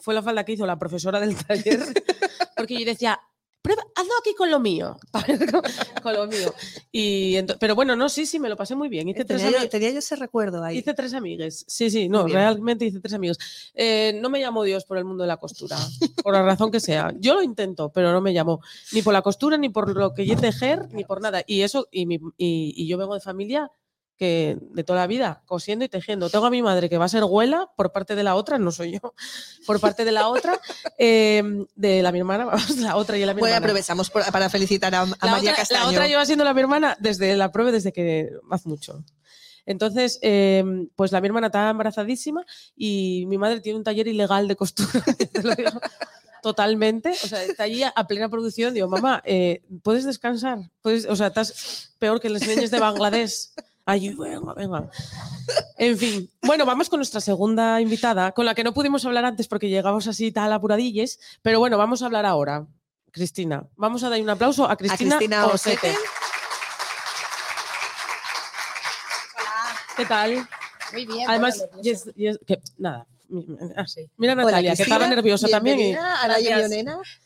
fue la falda que hizo la profesora del taller, porque yo decía, prueba, hazlo aquí con lo mío, con, lo mío. Y pero bueno, no, sí, sí, me lo pasé muy bien. Hice tres, Tenía yo, tenía yo ese recuerdo ahí. hice tres amigues. Sí, sí, no, realmente hice tres amigos. Eh, no me llamó Dios por el mundo de la costura, por la razón que sea. Yo lo intento, pero no me llamó ni por la costura, ni por lo que yo tejer, ni por nada. Y eso, y, mi- y- y yo vengo de familia que de toda la vida, cosiendo y tejiendo. Tengo a mi madre que va a ser abuela por parte de la otra, no soy yo, por parte de la otra, eh, de la mi hermana, vamos, la otra y la mi Bueno, hermana. aprovechamos por- para felicitar a, a La María otra, Castaño. la otra lleva siendo la mi hermana desde la prueba, desde que hace mucho. Entonces, eh, pues la mi hermana está embarazadísima y mi madre tiene un taller ilegal de costura. te lo digo Totalmente. O sea, está allí a plena producción. Digo, mamá, eh, ¿puedes descansar? ¿Puedes, o sea, estás peor que los niños de Bangladesh. Ay, venga, venga. En fin, bueno, vamos con nuestra segunda invitada, con la que no pudimos hablar antes porque llegamos así tal apuradilles, pero bueno, vamos a hablar ahora. Cristina, vamos a dar un aplauso a a Cristina, Cristina Osete. Osete. ¿Qué tal? Muy bien. Además, que, nada. Ah. Mira Hola, Natalia, que estaba nerviosa también. y- Gracias.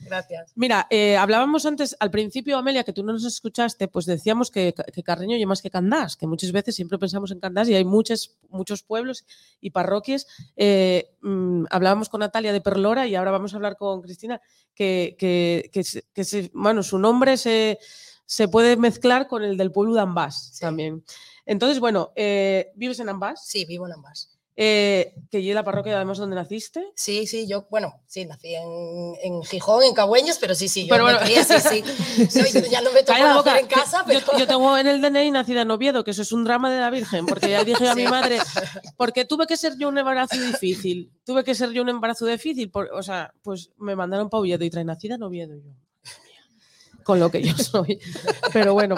Gracias. Mira, eh, hablábamos antes, al principio, Amelia, que tú no nos escuchaste, pues decíamos que, que Carreño oye más que Candás, que muchas veces siempre pensamos en Candás y hay muchos, muchos pueblos y parroquias. Eh, mm, hablábamos con Natalia de Perlora y ahora vamos a hablar con Cristina, que, que, que se- que se- bueno, su nombre se, se puede mezclar con el del pueblo de Ambás Sí. también. Entonces, bueno, eh, ¿vives en Ambás? Sí, vivo en ambas. Eh, que yo la parroquia además donde naciste. Sí, sí, yo, bueno, sí, nací en, en Gijón, en Cagüeños, pero sí, sí, yo Pero bueno. crié, sí, sí. Soy- ya no me la nacer boca, en casa, pero... yo, yo tengo en el DNI nacida en Oviedo, que eso es un drama de la Virgen, porque ya dije a mi madre, porque tuve que ser yo un embarazo difícil, tuve que ser yo un embarazo difícil, por- o sea, pues me mandaron para Oviedo y trae nacida en Oviedo yo. Con lo que yo soy. Pero bueno,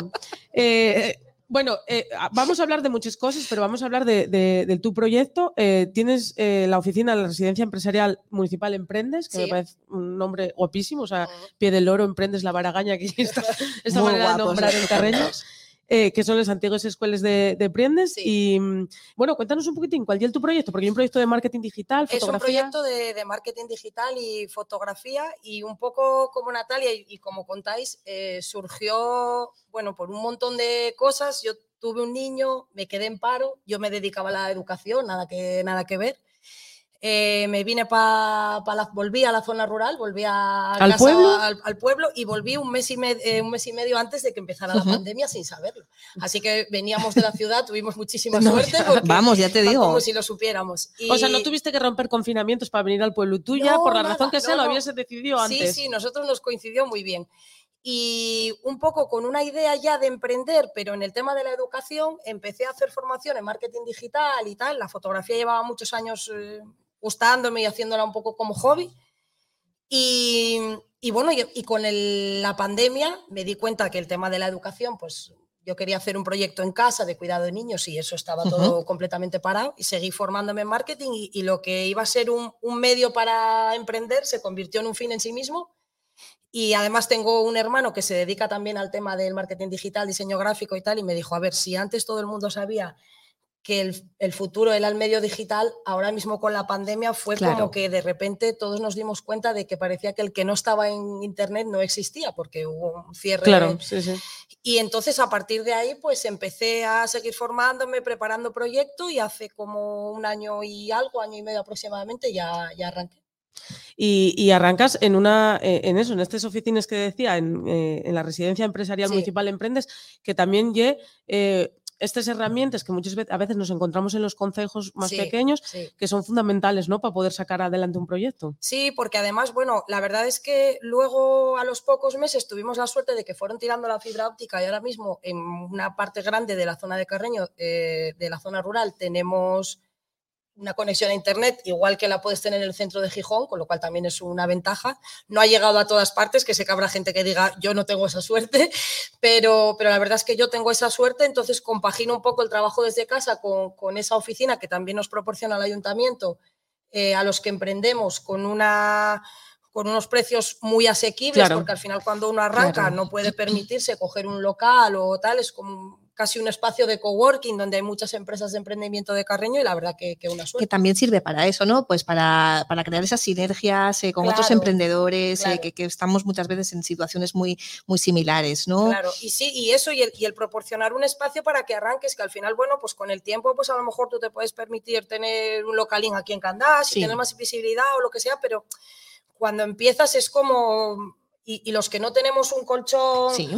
eh, bueno, eh, vamos a hablar de muchas cosas, pero vamos a hablar de, de- de tu proyecto. Eh, tienes eh, la oficina, la residencia empresarial municipal Emprendes, que me Sí. parece un nombre guapísimo, o sea, Pie del Oro, Emprendes, La Baragaña, aquí está esta manera de nombrar los el terreno. nombres. Eh, que son las antiguas escuelas de, de Prendes. Sí. Y mm, bueno, cuéntanos un poquitín, ¿cuál es tu proyecto? Porque hay un proyecto de marketing digital, Es un fotografía. proyecto de, de marketing digital y fotografía y un poco como Natalia y, y como contáis, eh, surgió, bueno, por un montón de cosas. Yo tuve un niño, me quedé en paro, yo me dedicaba a la educación, nada que, nada que ver. Eh, me vine para la, volví a la zona rural, volví a ¿Al casa- pueblo? Al, al pueblo y volví un mes y, med- eh, un mes y medio antes de que empezara la pandemia sin saberlo. Así que veníamos de la ciudad, tuvimos muchísima No, suerte. porque- Vamos, ya te digo. Como si lo supiéramos. O sea, no tuviste que romper confinamientos para venir al pueblo. Tú ya, No, por la nada, razón que sea, no, lo habías decidido Sí, antes. sí, nosotros nos coincidió muy bien. Y un poco con una idea ya de emprender, pero en el tema de la educación, empecé a hacer formación en marketing digital y tal. La fotografía llevaba muchos años eh, gustándome y haciéndola un poco como hobby. Y, y bueno, y, y con el- la pandemia me di cuenta que el tema de la educación, pues yo quería hacer un proyecto en casa de cuidado de niños y eso estaba todo completamente parado y seguí formándome en marketing y, y lo que iba a ser un, un medio para emprender se convirtió en un fin en sí mismo. Y además tengo un hermano que se dedica también al tema del marketing digital, diseño gráfico y tal, y me dijo, a ver, si antes todo el mundo sabía que el, el futuro era el medio digital, ahora mismo con la pandemia fue Claro. como que de repente todos nos dimos cuenta de que parecía que el que no estaba en Internet no existía, porque hubo un cierre. Claro, sí, sí. Y entonces a partir de ahí pues empecé a seguir formándome, preparando proyecto y hace como un año y algo, año y medio aproximadamente, ya, ya arranqué. Y, y arrancas en una eh, en eso, en estas oficinas que decía, en, eh, en la residencia empresarial Sí. municipal Emprendes, que también eh, estas herramientas que muchas veces a veces nos encontramos en los consejos más Sí, pequeños, sí. que son fundamentales, ¿no? Para poder sacar adelante un proyecto. Sí, porque además, bueno, la verdad es que luego a los pocos meses tuvimos la suerte de que fueron tirando la fibra óptica y ahora mismo en una parte grande de la zona de Carreño, eh, de la zona rural, tenemos una conexión a internet igual que la puedes tener en el centro de Gijón, con lo cual también es una ventaja. No ha llegado a todas partes, que sé que habrá gente que diga yo no tengo esa suerte, pero, pero la verdad es que yo tengo esa suerte, entonces compagino un poco el trabajo desde casa con, con esa oficina que también nos proporciona el ayuntamiento eh, a los que emprendemos con una con unos precios muy asequibles, Claro. porque al final cuando uno arranca Claro. no puede permitirse coger un local o tal, es como casi un espacio de coworking donde hay muchas empresas de emprendimiento de Carreño y la verdad que, que una que suerte. también sirve para eso, ¿no? Pues para, para crear esas sinergias eh, con otros Claro, emprendedores, eh, que, que estamos muchas veces en situaciones muy, muy similares, ¿no? Claro, y sí, y eso, y el, y el proporcionar un espacio para que arranques, que al final, bueno, pues con el tiempo, pues a lo mejor tú te puedes permitir tener un localín aquí en Candás Sí. y tener más visibilidad o lo que sea, pero cuando empiezas es como, y, y los que no tenemos un colchón Sí.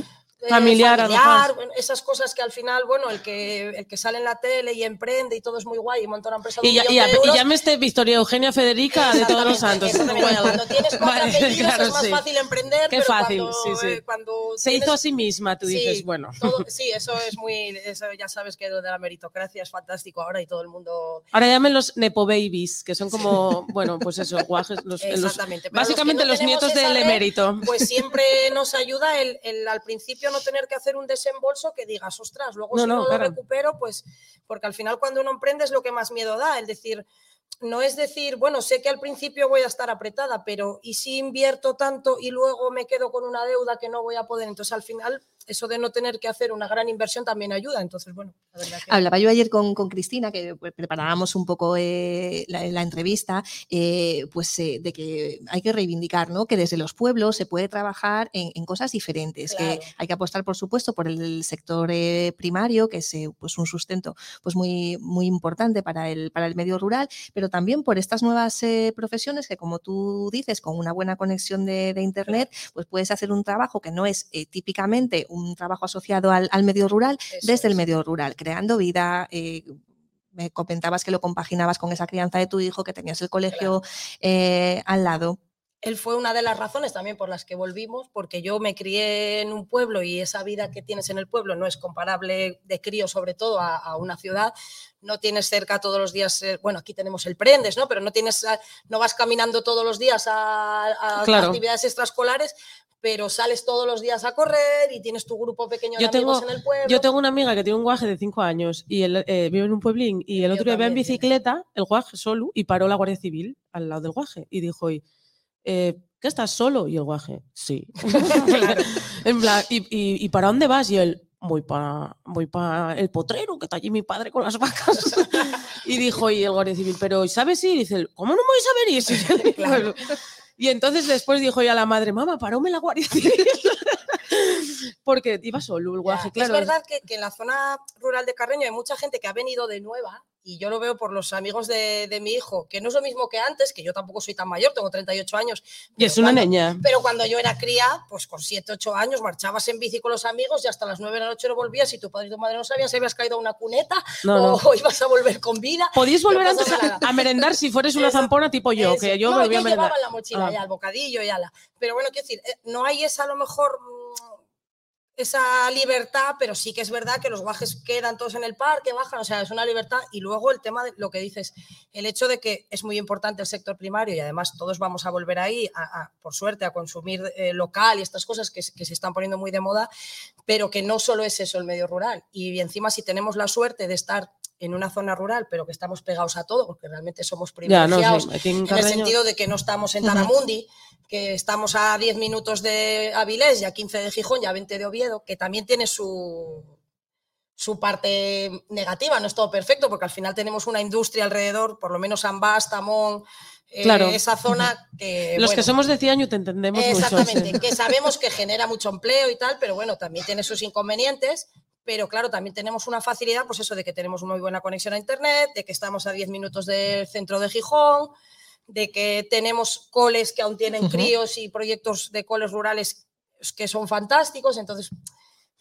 Eh, Familiar, mejor. bueno, esas cosas que al final, bueno, el que, el que sale en la tele y emprende y todo es muy guay y monta una empresa de Y un ya, y de y euros, llámese Victoria Eugenia Federica de todos los santos. Cuando tienes cuatro vale, apellidos claro, es más sí. fácil emprender, Qué pero fácil, cuando, sí, sí. eh, cuando Se tienes- hizo a sí misma, tú Sí, dices, bueno. todo- sí, eso es muy, eso ya sabes que lo de la meritocracia es fantástico ahora y todo el mundo. Ahora llamen los Nepo Babies, que son como, bueno, pues eso, guajes, los, los- Exactamente. los básicamente no los nietos del emérito. Pues siempre nos ayuda el, el al principio no tener que hacer un desembolso que digas, ostras, luego No, si no, no, claro. lo recupero, pues porque al final cuando uno emprende es lo que más miedo da, el decir, no es decir, bueno, sé que al principio voy a estar apretada, pero ¿y si invierto tanto y luego me quedo con una deuda que no voy a poder? Entonces al final eso de no tener que hacer una gran inversión también ayuda. Entonces, bueno, la verdad que... Hablaba yo ayer con, con Cristina, que pues, preparábamos un poco eh, la, la entrevista, eh, pues eh, de que hay que reivindicar ¿no? que desde los pueblos se puede trabajar en, en cosas diferentes, Claro. que hay que apostar, por supuesto, por el sector primario, que es pues un sustento pues muy, muy importante para el, para el medio rural, pero también por estas nuevas profesiones que, como tú dices, con una buena conexión de, de Internet, pues puedes hacer un trabajo que no es típicamente un trabajo asociado al, al medio rural, Eso desde el medio rural, creando vida. eh, me comentabas que lo compaginabas con esa crianza de tu hijo, que tenías el colegio eh, al lado. Él fue una de las razones también por las que volvimos, porque yo me crié en un pueblo y esa vida que tienes en el pueblo no es comparable de crío, sobre todo, a, a una ciudad. No tienes cerca todos los días, eh, bueno, aquí tenemos el Prendes, ¿no? Pero no tienes, no vas caminando todos los días a, a Claro. actividades extraescolares, pero sales todos los días a correr y tienes tu grupo pequeño de Yo tengo- amigos en el pueblo. Yo tengo una amiga que tiene un guaje de 5 años y él, eh, vive en un pueblín y el Yo otro día iba en también, tiene. bicicleta, el guaje solo, y paró la Guardia Civil al lado del guaje y dijo, y, eh, ¿qué estás solo? Y el guaje, sí. en plan, ¿y, y, y para dónde vas? Y él, voy para voy pa el potrero, que está allí mi padre con las vacas. y dijo, y el guardia civil, pero ¿sabes ir? Y dice, ¿cómo no me vais a ver ir? si-?" Claro. Y entonces después dijo ya la madre, mamá, paróme la guardia civil. Porque iba solo el guaje, Ya, claro. Es verdad que, que en la zona rural de Carreño hay mucha gente que ha venido de nueva y yo lo veo por los amigos de, de mi hijo, que no es lo mismo que antes, que yo tampoco soy tan mayor, tengo 38 años. Y es una cuando- niña. Pero cuando yo era cría, pues con 7, 8 años, marchabas en bici con los amigos y hasta las 9 de la noche no volvías y tu padre y tu madre no sabían si habías caído a una cuneta No, no. o ibas a volver con vida. Podíais no volver antes a, merendar si fueres una zampona tipo yo, Eso. que yo no, volví a merendar. llevaba la mochila Ah. ya, el bocadillo y ala. Pero bueno, quiero decir, eh, no hay esa a lo mejor esa libertad, pero sí que es verdad que los guajes quedan todos en el parque, bajan, o sea, es una libertad. Y luego el tema de lo que dices, el hecho de que es muy importante el sector primario y además todos vamos a volver ahí, a- por suerte, a consumir eh, local y estas cosas que se están poniendo muy de moda, pero que no solo es eso el medio rural. Y encima si tenemos la suerte de estar en una zona rural, pero que estamos pegados a todo, porque realmente somos Ya, no, privilegiados sí, en en el sentido de que no estamos en. Taramundi, que estamos a 10 minutos de Avilés y a 15 de Gijón y a 20 de Oviedo, que también tiene su, su parte negativa, no es todo perfecto, porque al final tenemos una industria alrededor, por lo menos Ambás, Tamón, eh, Claro. esa zona que... Los que somos de Ciaño te entendemos mucho. Exactamente, sí. que sabemos que genera mucho empleo y tal, pero bueno, también tiene sus inconvenientes. Pero claro, también tenemos una facilidad, pues eso, de que tenemos una muy buena conexión a Internet, de que estamos a 10 minutos del centro de Gijón, de que tenemos coles que aún tienen críos y proyectos de coles rurales que son fantásticos. Entonces,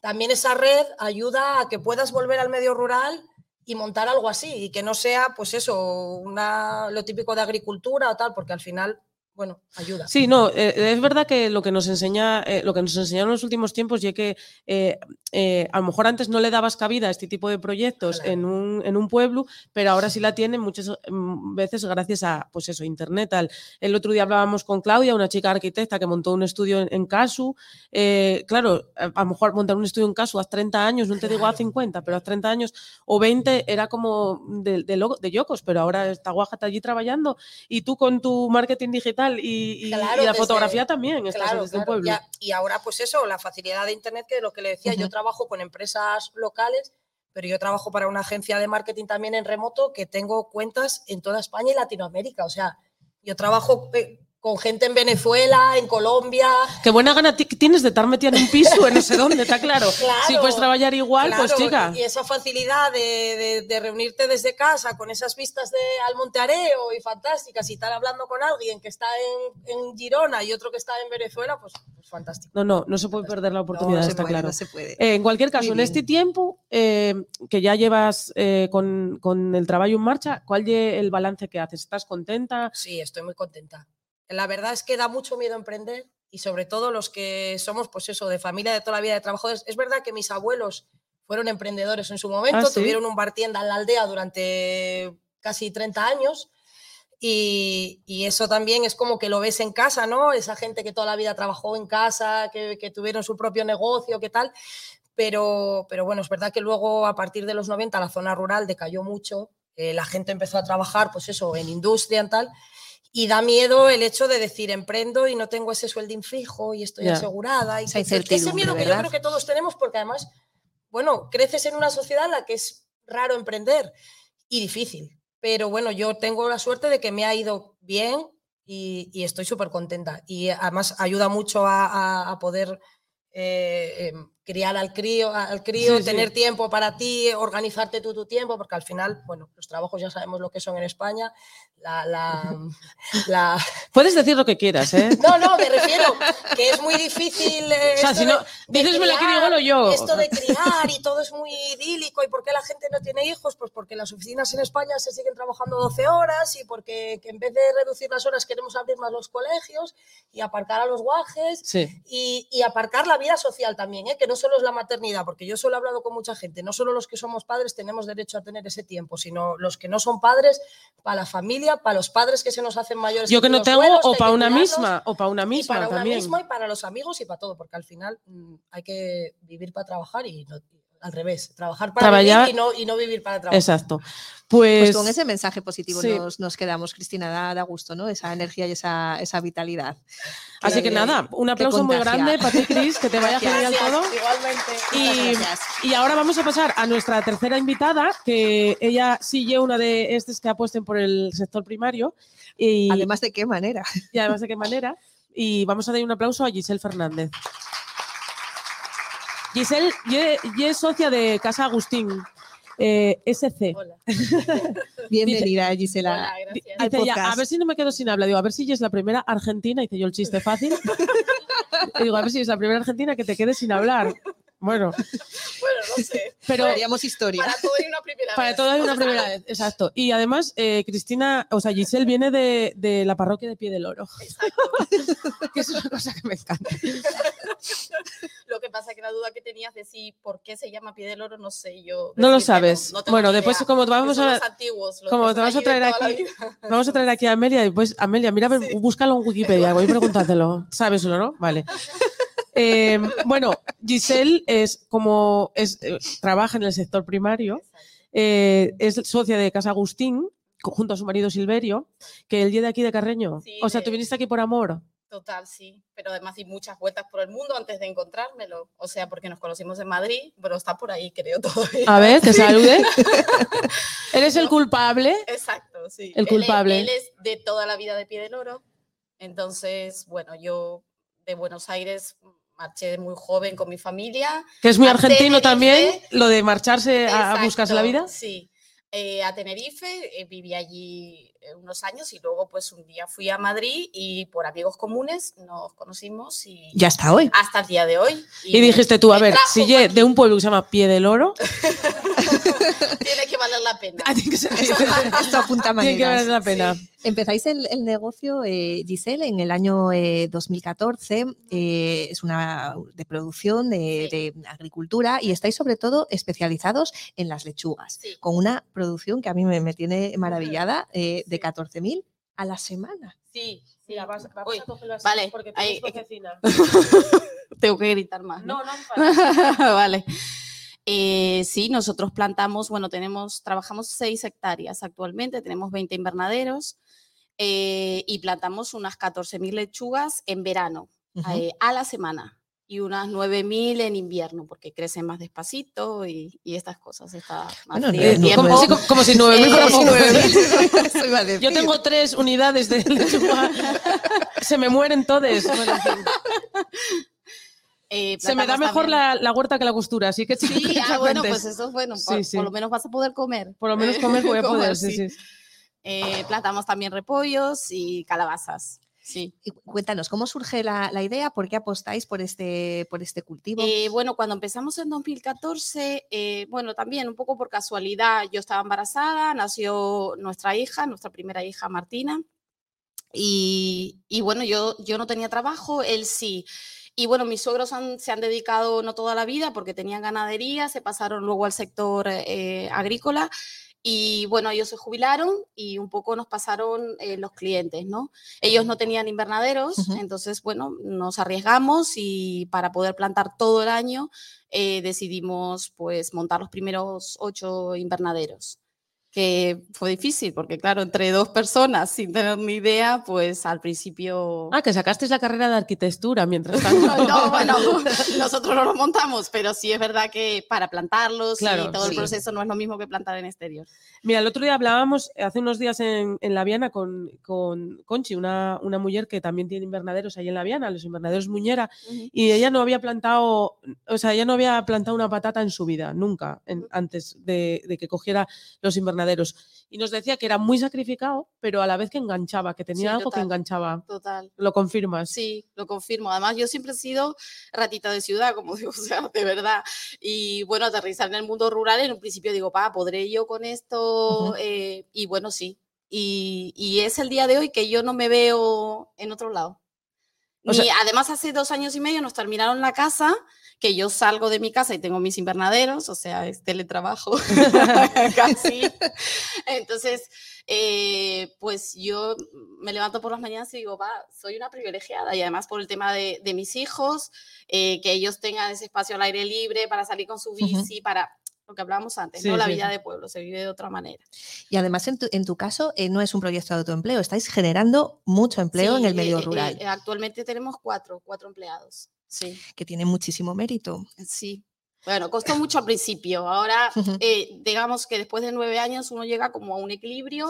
también esa red ayuda a que puedas volver al medio rural y montar algo así y que no sea, pues eso, una, lo típico de agricultura o tal, porque al final, bueno, ayuda. Sí, no, eh, es verdad que lo que nos enseña, eh, lo que nos enseñaron en los últimos tiempos, ya que eh, eh, a lo mejor antes no le dabas cabida a este tipo de proyectos Claro. en, un, en un pueblo, pero ahora sí la tienen muchas mm, veces gracias a, pues eso, internet. Tal. El otro día hablábamos con Claudia, una chica arquitecta que montó un estudio en, en Casu. Eh, claro, a, lo mejor montar un estudio en Casu a 30 años, no te digo a Claro. 50, pero a 30 años o 20 era como de, de, lo- de yocos, pero ahora está Guaja está allí trabajando y tú con tu marketing digital y, y- Claro, y la desde- fotografía también estás Claro, desde un claro. pueblo. Ya- y ahora, pues eso, la facilidad de Internet, que lo que le decía, yo trabajo con empresas locales, pero yo trabajo para una agencia de marketing también en remoto que tengo cuentas en toda España y Latinoamérica. O sea, yo trabajo eh, con gente en Venezuela, en Colombia. Qué buena gana ti- tienes de estar metida en un piso en no sé dónde, está claro. Claro, si puedes trabajar igual, pues chica. Y esa facilidad de, de- de reunirte desde casa con esas vistas de, al Monte Areo y fantásticas y estar hablando con alguien que está en, en Girona y otro que está en Venezuela, pues, pues fantástico. No, no, no se puede perder la oportunidad, no está puede, claro. no se puede. Eh, en cualquier caso, en este tiempo eh, que ya llevas eh, con, con el trabajo en marcha, ¿cuál es el balance que haces? ¿Estás contenta? Sí, estoy muy contenta. La verdad es que da mucho miedo emprender y sobre todo los que somos, pues eso, de familia de toda la vida de trabajadores. Es verdad que mis abuelos fueron emprendedores en su momento, Ah, ¿sí? tuvieron un bar tienda en la aldea durante casi 30 años y, y eso también es como que lo ves en casa, ¿no? Esa gente que toda la vida trabajó en casa, que, que tuvieron su propio negocio, ¿qué tal? Pero, pero bueno, es verdad que luego a partir de los 90 la zona rural decayó mucho, eh, la gente empezó a trabajar, pues eso, en industria, en tal, y da miedo el hecho de decir emprendo y no tengo ese sueldín fijo y estoy asegurada. Y que- ese miedo que yo creo que todos tenemos porque además, bueno, creces en una sociedad en la que es raro emprender y difícil. Pero bueno, yo tengo la suerte de que me ha ido bien y, y estoy súper contenta. Y además ayuda mucho a, a- a poder eh, em, criar al crío, al crío Sí, sí. tener tiempo para ti, organizarte tú tu tiempo, porque al final, bueno, los trabajos ya sabemos lo que son en España. La, la, la- Puedes decir lo que quieras, ¿eh? No, no, me refiero que es muy difícil. eh, O sea, si no, dices me la quiero yo. Esto de criar y todo es muy idílico. ¿Y por qué la gente no tiene hijos? Pues porque las oficinas en España se siguen trabajando 12 horas y porque que en vez de reducir las horas queremos abrir más los colegios y aparcar a los guajes Sí. y, y aparcar la vida social también, ¿eh? que no solo es la maternidad, porque yo solo he hablado con mucha gente, no solo los que somos padres tenemos derecho a tener ese tiempo, sino los que no son padres, para la familia, para los padres que se nos hacen mayores. Yo que no tengo, buenos, o para una misma, o para una y misma para una también. misma y para los amigos y para todo, porque al final mm, hay que vivir para trabajar y no, al revés, trabajar para Traballar- vivir y no, y no vivir para trabajar. Exacto. Pues Pues, con ese mensaje positivo sí. nos, nos quedamos, Cristina, da, da gusto, ¿no? Esa energía y esa, esa vitalidad. así que nada, un aplauso muy grande para ti, Cris, que te vaya genial Gracias, todo. Igualmente. Y, gracias. y ahora vamos a pasar a nuestra tercera invitada, que ella sigue una de estas que apuesten por el sector primario. Y Además, ¿de qué manera? y además de qué manera. Y vamos a dar un aplauso a Giselle Fernández. Giselle ye es socia de Casa Agustín, eh, SC. Hola. Bienvenida, Gisela. Hola, Dice ella, a ver si no me quedo sin habla. Digo, a ver si ella es la primera argentina. Hice yo el chiste fácil. Y digo, a ver si es la primera argentina que te quede sin hablar. Bueno, Bueno, no sé. pero Haríamos historia. Para todo hay una primera para vez. todo hay una primera vez. Exacto. Y además, eh, Cristina, o sea, Giselle viene de, de la parroquia de Pie del Oro. Que es una cosa que me encanta. Lo que pasa que la duda que tenías de si por qué se llama pie del oro, no sé yo. No lo sabes. no bueno, después, como vamos a, los antiguos, los como te vas a traer aquí-. Vamos a traer aquí a Amelia y pues, Amelia, mira, ver, búscalo en Wikipedia, voy a preguntártelo. ¿Sabeslo, no? Vale. Eh, bueno, Giselle es como es, eh, trabaja en el sector primario, eh, es socia de Casa Agustín, junto a su marido Silverio, que él día de aquí de Carreño. Sí, o sea, tú viniste aquí por amor. Total, sí. Pero además di muchas vueltas por el mundo antes de encontrármelo. O sea, porque nos conocimos en Madrid, pero está por ahí, creo, todavía. A ver, te salude. Eres el culpable. Exacto, sí. El Él culpable. Él es, de toda la vida de pie del oro. Entonces, bueno, yo de Buenos Aires marché muy joven con mi familia. Que es muy argentino también, lo de marcharse a, a buscarse la vida. Sí. Eh, a Tenerife, eh, viví allí eh, unos años y luego pues un día fui a Madrid y por amigos comunes nos conocimos y Ya está hoy. hasta el día de hoy. Y dijiste tú, a ver, si de un pueblo que se llama Pie del Oro, Tiene que valer la pena. ah, tiene que ser- Esto apunta tiene que valer la pena. Empezáis el, el negocio, eh, Giselle, en el año eh, 2014. eh, es una de producción de, de agricultura y estáis sobre todo especializados en las lechugas, Sí. con una producción que a mí me, me tiene maravillada eh, de Sí. 14.000 a la semana. Sí, sí. Mira, vas, vas Uy, a cogerlo así vale, porque tú ahí- eres cocina. Tengo que gritar más. No, no, vale. Eh, sí, nosotros plantamos, bueno, tenemos, trabajamos 6 hectáreas actualmente, tenemos 20 invernaderos eh, y plantamos unas 14.000 lechugas en verano, Ujú. eh, a la semana, y unas 9.000 en invierno, porque crecen más despacito y, y estas cosas. Está más Bueno, frío eh, no, como, como- como si 9.000 Eh, fuera como poco. Yo tengo tres unidades de lechuga. Se me mueren todos. Bueno, en fin. Eh, Se me da mejor la, la huerta que la costura, así que Sí, ah, bueno, pues eso es bueno. Sí, Por, sí. por lo menos vas a poder comer. Por lo menos comer voy a Comer, poder, sí, sí. Eh, plantamos también repollos y calabazas. Sí. Y Cuéntanos, ¿cómo surge la, la idea? ¿Por qué apostáis por este, por este cultivo? Eh, bueno, cuando empezamos en 2014, eh, bueno, también un poco por casualidad, yo estaba embarazada, nació nuestra hija, nuestra primera hija Martina, y, y bueno, yo, yo no tenía trabajo, él sí. Y bueno, mis suegros han- se han dedicado no toda la vida porque tenían ganadería, se pasaron luego al sector eh, agrícola. Y bueno, ellos se jubilaron y un poco nos pasaron eh, los clientes, ¿no? Ellos no tenían invernaderos, entonces, bueno, nos arriesgamos y para poder plantar todo el año eh, decidimos pues montar los primeros ocho invernaderos, que fue difícil porque claro, entre dos personas sin tener ni idea, pues al principio... Ah, que sacasteis la carrera de arquitectura mientras tanto. No, bueno, nosotros no los montamos, pero sí es verdad que para plantarlos Claro, y todo sí. el proceso no es lo mismo que plantar en exterior. Mira, el otro día hablábamos, hace unos días en, en La Viana, con, con Conchi, una, una mujer que también tiene invernaderos ahí en La Viana, los invernaderos Muñera, y ella no había plantado, o sea, ella no había plantado una patata en su vida, nunca, en- antes de, de que cogiera los invernaderos. Y nos decía que era muy sacrificado, pero a la vez que enganchaba, que tenía Sí, algo que enganchaba. Total. ¿Lo confirmas? Sí, lo confirmo. Además, yo siempre he sido ratita de ciudad, como digo, o sea, de verdad. Y bueno, aterrizar en el mundo rural, en un principio digo, pa, ¿podré yo con esto? Eh, y bueno, sí. Y, y es el día de hoy que yo no me veo en otro lado. O Ni- sea- además, hace dos años y medio nos terminaron la casa, que yo salgo de mi casa y tengo mis invernaderos, o sea, es teletrabajo casi. Entonces, eh, pues yo me levanto por las mañanas y digo, va, soy una privilegiada y además por el tema de, de mis hijos, eh, que ellos tengan ese espacio al aire libre para salir con su bici, para lo que hablábamos antes, Sí, ¿no? La sí, vida sí. de pueblo se vive de otra manera. Y además, en tu, en tu caso, eh, no es un proyecto de autoempleo, estáis generando mucho empleo en el medio eh, eh, rural, eh, actualmente tenemos cuatro, cuatro empleados. Sí, que tiene muchísimo mérito. sí. Bueno, costó mucho al principio. Ahora, eh, digamos que después de nueve años uno llega como a un equilibrio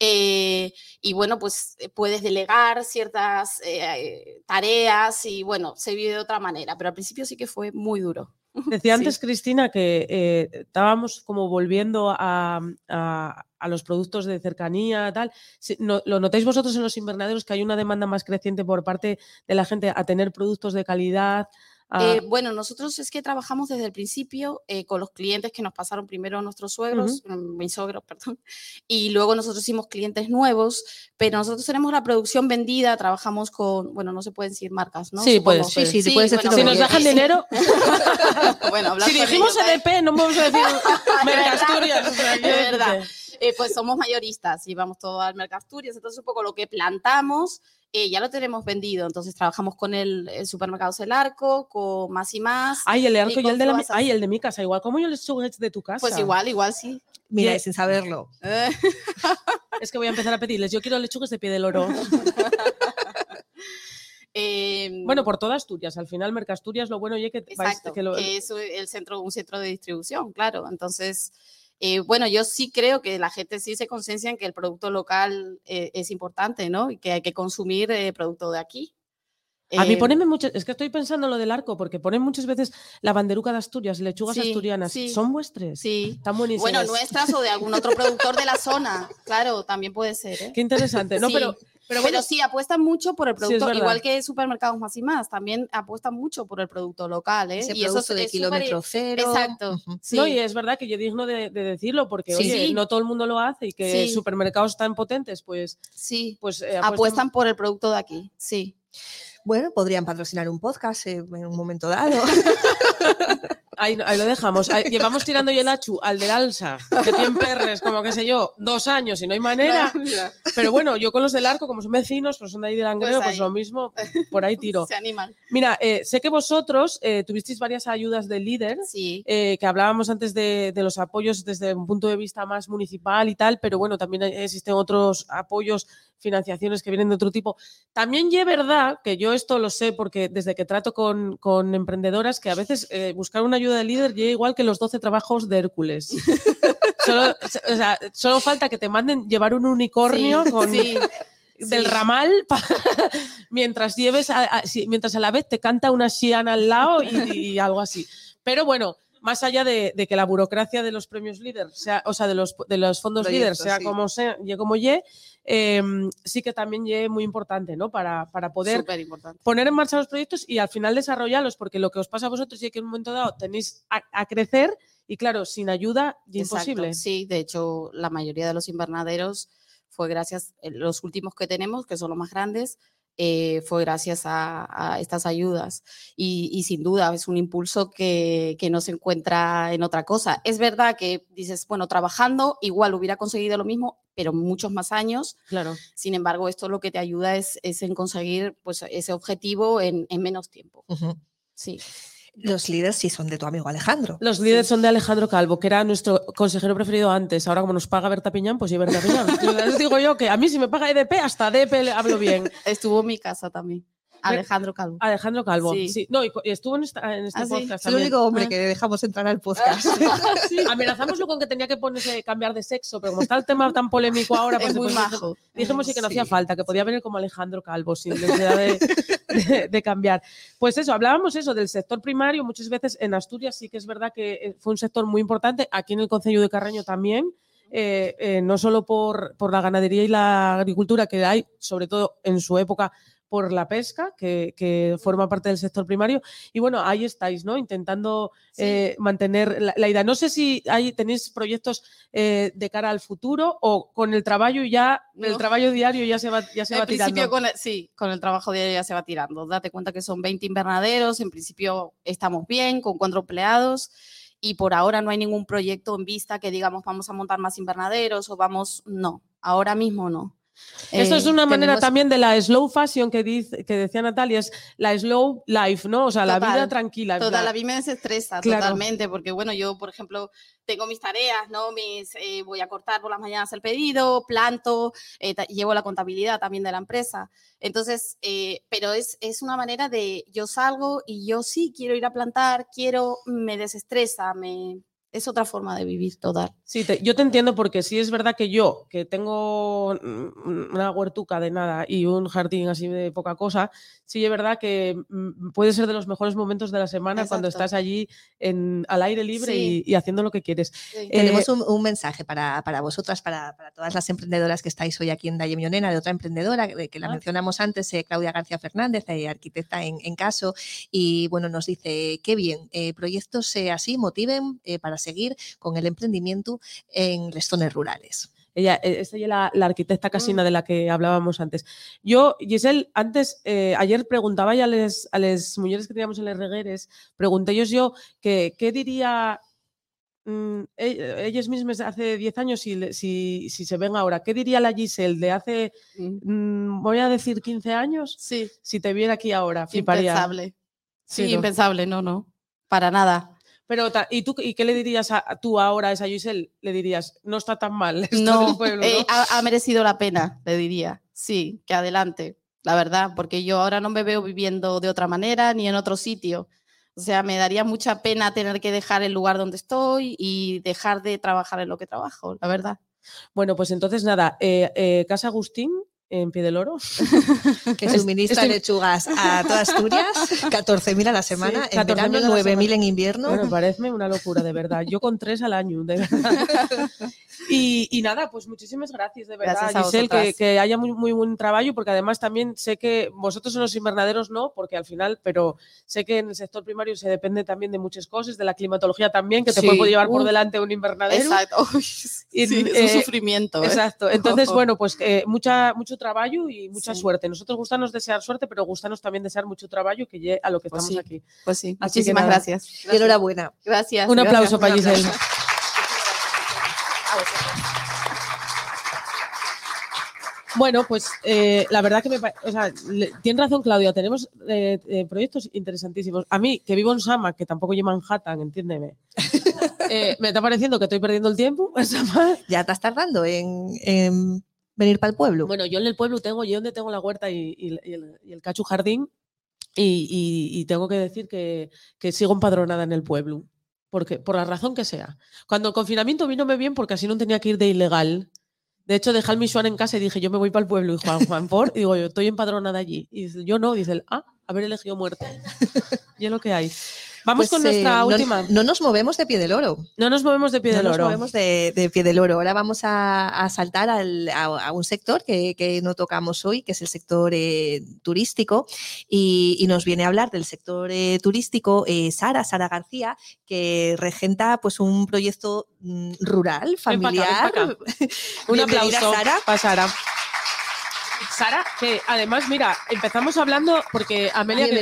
eh, y bueno, pues eh, puedes delegar ciertas eh, eh, tareas y bueno, se vive de otra manera. Pero al principio sí que fue muy duro. Decía Sí. antes Cristina que eh, estábamos como volviendo a, a- a los productos de cercanía, tal. Si- no- ¿Lo notáis vosotros en los invernaderos que hay una demanda más creciente por parte de la gente a tener productos de calidad? A- Eh, bueno, nosotros es que trabajamos desde el principio eh, con los clientes que nos pasaron primero nuestros suegros, mm, mis suegros, perdón, y luego nosotros hicimos clientes nuevos, pero nosotros tenemos la producción vendida, trabajamos con, bueno, no se pueden decir marcas, ¿no? Sí, puedes, puedes. Sí, sí, puedes decir bueno, si nos dejan sí. dinero, bueno, si dijimos. EDP, no vamos a decir. Mercasturias. Es verdad. Eh, pues somos mayoristas y vamos todo al Mercasturias, entonces un poco lo que plantamos eh, ya lo tenemos vendido, entonces trabajamos con el, el supermercados El Arco, con Más y Más, Ay, el de Arco y, con el de, la, ay, el de mi casa, igual como yo les chuguets de tu casa. pues igual, igual sí. Mira, y sin saberlo. Eh, Es que voy a empezar a pedirles. Yo quiero lechugas de pie del oro. eh, bueno, por toda Asturias. Al final, Mercasturias, lo bueno y que, vais- Exacto, que lo- que es el centro, un centro de distribución, claro. Entonces, eh, bueno, yo sí creo que la gente sí se conciencia en que el producto local eh, es importante, ¿no? Y que hay que consumir eh, producto de aquí. A mí Eh, poneme muchas, es que estoy pensando en lo del arco, porque ponen muchas veces la banderuca de Asturias, lechugas Sí, asturianas. sí. ¿Son vuestras? Sí. Están buenísimas. Bueno, nuestras o de algún otro productor de la zona, claro, también puede ser. ¿eh? Qué interesante. No, Sí, pero, pero bueno, Pero sí, apuestan mucho por el Sí, producto, verdad. igual que supermercados más y más, también apuestan mucho por el producto local. ¿eh? Ese y eso producto es- de es kilómetro cero. Exacto. Sí. no, y es verdad que yo digno de, de decirlo, porque Sí. oye, Sí. no todo el mundo lo hace y que Sí. supermercados tan potentes, pues, sí, pues eh, apuestan por el producto de aquí, sí. Bueno, podrían patrocinar un podcast eh, en un momento dado. Ahí, ahí lo dejamos. Ahí- llevamos tirando yo el achu al del alza, que tiene perres, como qué sé yo, dos años y no hay manera. Pero bueno, yo con los del arco, como son vecinos, pues son de ahí de Langreo, Pues pues, lo mismo, por ahí tiro. Se animan. Mira, eh, sé que vosotros eh, tuvisteis varias ayudas del líder, Sí. eh, que hablábamos antes de, de los apoyos desde un punto de vista más municipal y tal, pero bueno, también existen otros apoyos, financiaciones que vienen de otro tipo. También es verdad, que yo esto lo sé porque desde que trato con, con emprendedoras, que a veces eh, buscar una ayuda del líder llega igual que los 12 trabajos de Hércules. solo, o sea, solo falta que te manden llevar un unicornio Sí, con, sí, del sí. ramal mientras lleves a, mientras a la vez te canta una Xiana al lado y, y algo así. Pero bueno, más allá de, de que la burocracia de los premios líder, sea, o sea, de los, de los fondos líder, sea sí. como sea, ye como ye, eh, sí que también ye muy importante, ¿no? Para, para poder poner en marcha los proyectos y al final desarrollarlos, porque lo que os pasa a vosotros es que en un momento dado tenéis a, a crecer y claro, sin ayuda, Exacto, imposible. Sí, de hecho, la mayoría de los invernaderos fue gracias, eh, los últimos que tenemos, que son los más grandes, eh, fue gracias a, a estas ayudas. Y, y sin duda es un impulso que, que no se encuentra en otra cosa. Es verdad que dices, bueno, trabajando igual hubiera conseguido lo mismo, pero muchos más años. Claro. Sin embargo, esto lo que te ayuda es, es en conseguir pues, ese objetivo en, en menos tiempo. Sí. Los líderes sí son de tu amigo Alejandro. Los líderes son de Alejandro Calvo, que era nuestro consejero preferido antes. Ahora, como nos paga Berta Piñán, pues lleva Berta Piñán. Les digo yo que a mí, si me paga EDP, hasta EDP le hablo bien. Estuvo en mi casa también. Alejandro Calvo. Alejandro Calvo. Sí. Sí. No, y, estuvo en, esta- en este Ah, sí. podcast. Es el único hombre Ah. que dejamos entrar al podcast. Amenazamoslo con que tenía que ponerse cambiar de sexo, pero como está el tema tan polémico ahora, pues es muy majo. Dijimos sí que no Sí. hacía falta, que podía venir como Alejandro Calvo sin necesidad de, de- de cambiar. Pues eso, hablábamos eso del sector primario, muchas veces en Asturias sí que es verdad que eh, fue un sector muy importante, aquí en el Concello de Carreño también, eh, eh, no solo por, por la ganadería y la agricultura que hay, sobre todo en su época, por la pesca, que, que forma parte del sector primario. Y bueno, ahí estáis, ¿no? Intentando Sí. eh, mantener la, la idea. No sé si hay, tenéis proyectos eh, de cara al futuro o con el trabajo ya, el No. trabajo diario ya se va, ya se en va principio, tirando. con el, sí, con el trabajo diario ya se va tirando. Date cuenta que son 20 invernaderos, en principio estamos bien, con cuatro empleados, y por ahora no hay ningún proyecto en vista que digamos vamos a montar más invernaderos o vamos, no, ahora mismo no. Esto es Eh, una manera tenemos- también de la slow fashion que, dice, que decía Natalia, es la slow life, ¿no? O sea, la vida tranquila. Toda la vida me desestresa Claro. totalmente, porque bueno, yo, por ejemplo, tengo mis tareas, ¿no? Mis, eh, voy a cortar por las mañanas el pedido, planto, eh, llevo la contabilidad también de la empresa. Entonces, pero es, es una manera de, yo salgo y yo sí quiero ir a plantar, quiero, me desestresa, me, es otra forma de vivir total. Sí, te- yo te entiendo porque sí es verdad que yo, que tengo una huertuca de nada y un jardín así de poca cosa, sí es verdad que mm, puede ser de los mejores momentos de la semana cuando estás allí en, al aire libre Sí. y, y haciendo lo que quieres. Tenemos Eh, un, un mensaje para, para vosotras, para, para todas las emprendedoras que estáis hoy aquí en Dalle Mionena, de otra emprendedora que, que la Ah. mencionamos antes, eh, Claudia García Fernández, eh, arquitecta en, en caso, y bueno, nos dice, qué bien, eh, proyectos eh, así motiven eh, para seguir con el emprendimiento en las zonas rurales. Ella, esta es la, la arquitecta Mm. casina de la que hablábamos antes. Yo, Giselle, antes, eh, ayer preguntaba ya a las a les mujeres que teníamos en les regueres, pregunté ellos yo que, qué diría mm, e- ellas mismas hace 10 años si, si, si se ven ahora. ¿Qué diría la Giselle de hace, mm, voy a decir 15 años? Sí, Si te viera aquí ahora, fliparía. impensable. Sí, Sí, ¿no? impensable, no, no, para nada. Pero, ¿y tú y qué le dirías a, tú ahora a esa Giselle? Le dirías, no está tan mal esto No, eh, ha merecido la pena, le diría. Sí, que adelante, la verdad, porque yo ahora no me veo viviendo de otra manera ni en otro sitio. O sea, me daría mucha pena tener que dejar el lugar donde estoy y dejar de trabajar en lo que trabajo, la verdad. Bueno, pues entonces nada, eh, eh, Casa Agustín en Pie del Oro. Que suministra estoy- lechugas a toda Asturias, 14.000 a la semana, Sí, en 14.000 verano a la 9.000 semana. en invierno. Bueno, parece una locura, de verdad. Yo con tres al año, de verdad. Y, y nada, pues muchísimas gracias, de verdad, Gracias a Giselle, que, que haya muy, muy buen trabajo, porque además también sé que vosotros en los invernaderos no, porque al final, pero sé que en el sector primario se depende también de muchas cosas, de la climatología también, que te Sí, puede llevar por delante un invernadero. Exacto. Y, sí, es eh, un sufrimiento. ¿eh? Exacto. Entonces, bueno, pues eh, mucha, mucho trabajo y mucha Sí. suerte. Nosotros gustanos desear suerte, pero gustanos también desear mucho trabajo que llegue a lo que Pues estamos sí. aquí. Pues sí, Así que muchísimas gracias. Y enhorabuena. Gracias. Un gracias, aplauso para un Giselle. aplauso. Bueno, pues eh, la verdad que me o sea, le- tiene razón Claudia, tenemos eh, eh, proyectos interesantísimos. A mí, que vivo en Sama, que tampoco llevo Manhattan, entiéndeme, eh, me está pareciendo que estoy perdiendo el tiempo en Sama. Ya estás tardando en, en venir para el pueblo. Bueno, yo en el pueblo tengo, yo donde tengo la huerta y, y- y el, y el cachu jardín, y, y- y tengo que decir que, que sigo empadronada en el pueblo, porque, por la razón que sea. Cuando el confinamiento vino me bien porque así no tenía que ir de ilegal. De hecho, dejé al Michuan en casa y dije, yo me voy para el pueblo. Y Juan, Juan por, y digo, yo estoy empadronada allí. Y dice, yo no, dice él, ah, haber elegido muerte. y es lo que hay. Vamos Pues, con nuestra eh, última. No, nos movemos de pie del oro. No nos movemos de pie no del nos oro. movemos de, de pie del oro. Ahora vamos a, a saltar al- a, a un sector que, que no tocamos hoy, que es el sector eh, turístico. Y, y nos viene a hablar del sector eh, turístico eh, Sara, Sara García, que regenta pues, un proyecto mm, rural, Ven pa' acá, familiar. ven pa' acá. Un Bienvenida, aplauso Sara. para Sara. Sara, que además, mira, empezamos hablando porque Amelia, que.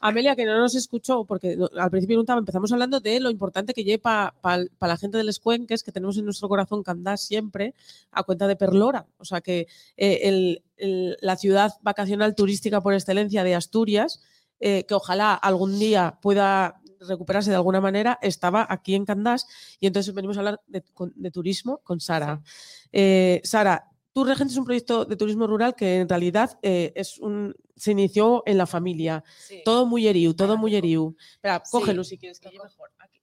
Amelia, que no nos escuchó, porque no- al principio preguntaba, empezamos hablando de lo importante que lleva para la gente del Escuenques, que tenemos en nuestro corazón Candás siempre, a cuenta de Perlora. O sea que eh, el- el- la ciudad vacacional turística por excelencia de Asturias, eh, que ojalá algún día pueda recuperarse de alguna manera, estaba aquí en Candás y entonces venimos a hablar de, de turismo con Sara. Eh, Sara, tú regentes un proyecto de turismo rural que en realidad eh, es un, se inició en la familia. Todo muy eriu, todo muy eriu. Espera, cógelo si quieres, que mejor. Aquí.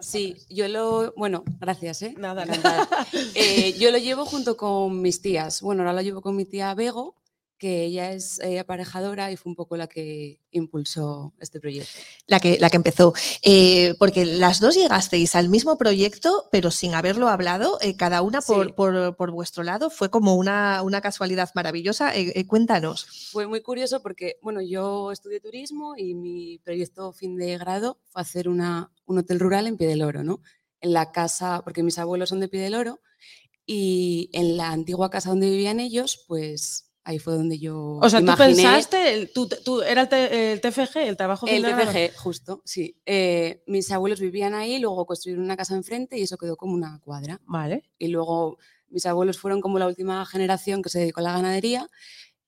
Sí, yo lo, bueno, gracias, ¿eh? Nada, nada. Eh, yo lo llevo junto con mis tías. Bueno, ahora lo llevo con mi tía Bego que ella es eh, aparejadora y fue un poco la que impulsó este proyecto. La que, la que empezó. Eh, porque las dos llegasteis al mismo proyecto, pero sin haberlo hablado, eh, cada una por, Sí. por- por vuestro lado. Fue como una, una casualidad maravillosa. Cuéntanos. Fue muy curioso porque, bueno, yo estudié turismo y mi proyecto fin de grado fue hacer una, un hotel rural en Pie del Oro, ¿no? En la casa, porque mis abuelos son de Pie del Oro y en la antigua casa donde vivían ellos, pues ahí fue donde yo O sea, tú imaginé pensaste, el- tú, tú- era el, el TFG, el trabajo el de? TFG, justo, sí. Eh, mis abuelos vivían ahí, luego construyeron una casa enfrente y eso quedó como una cuadra. Vale. y luego mis abuelos fueron como la última generación que se dedicó a la ganadería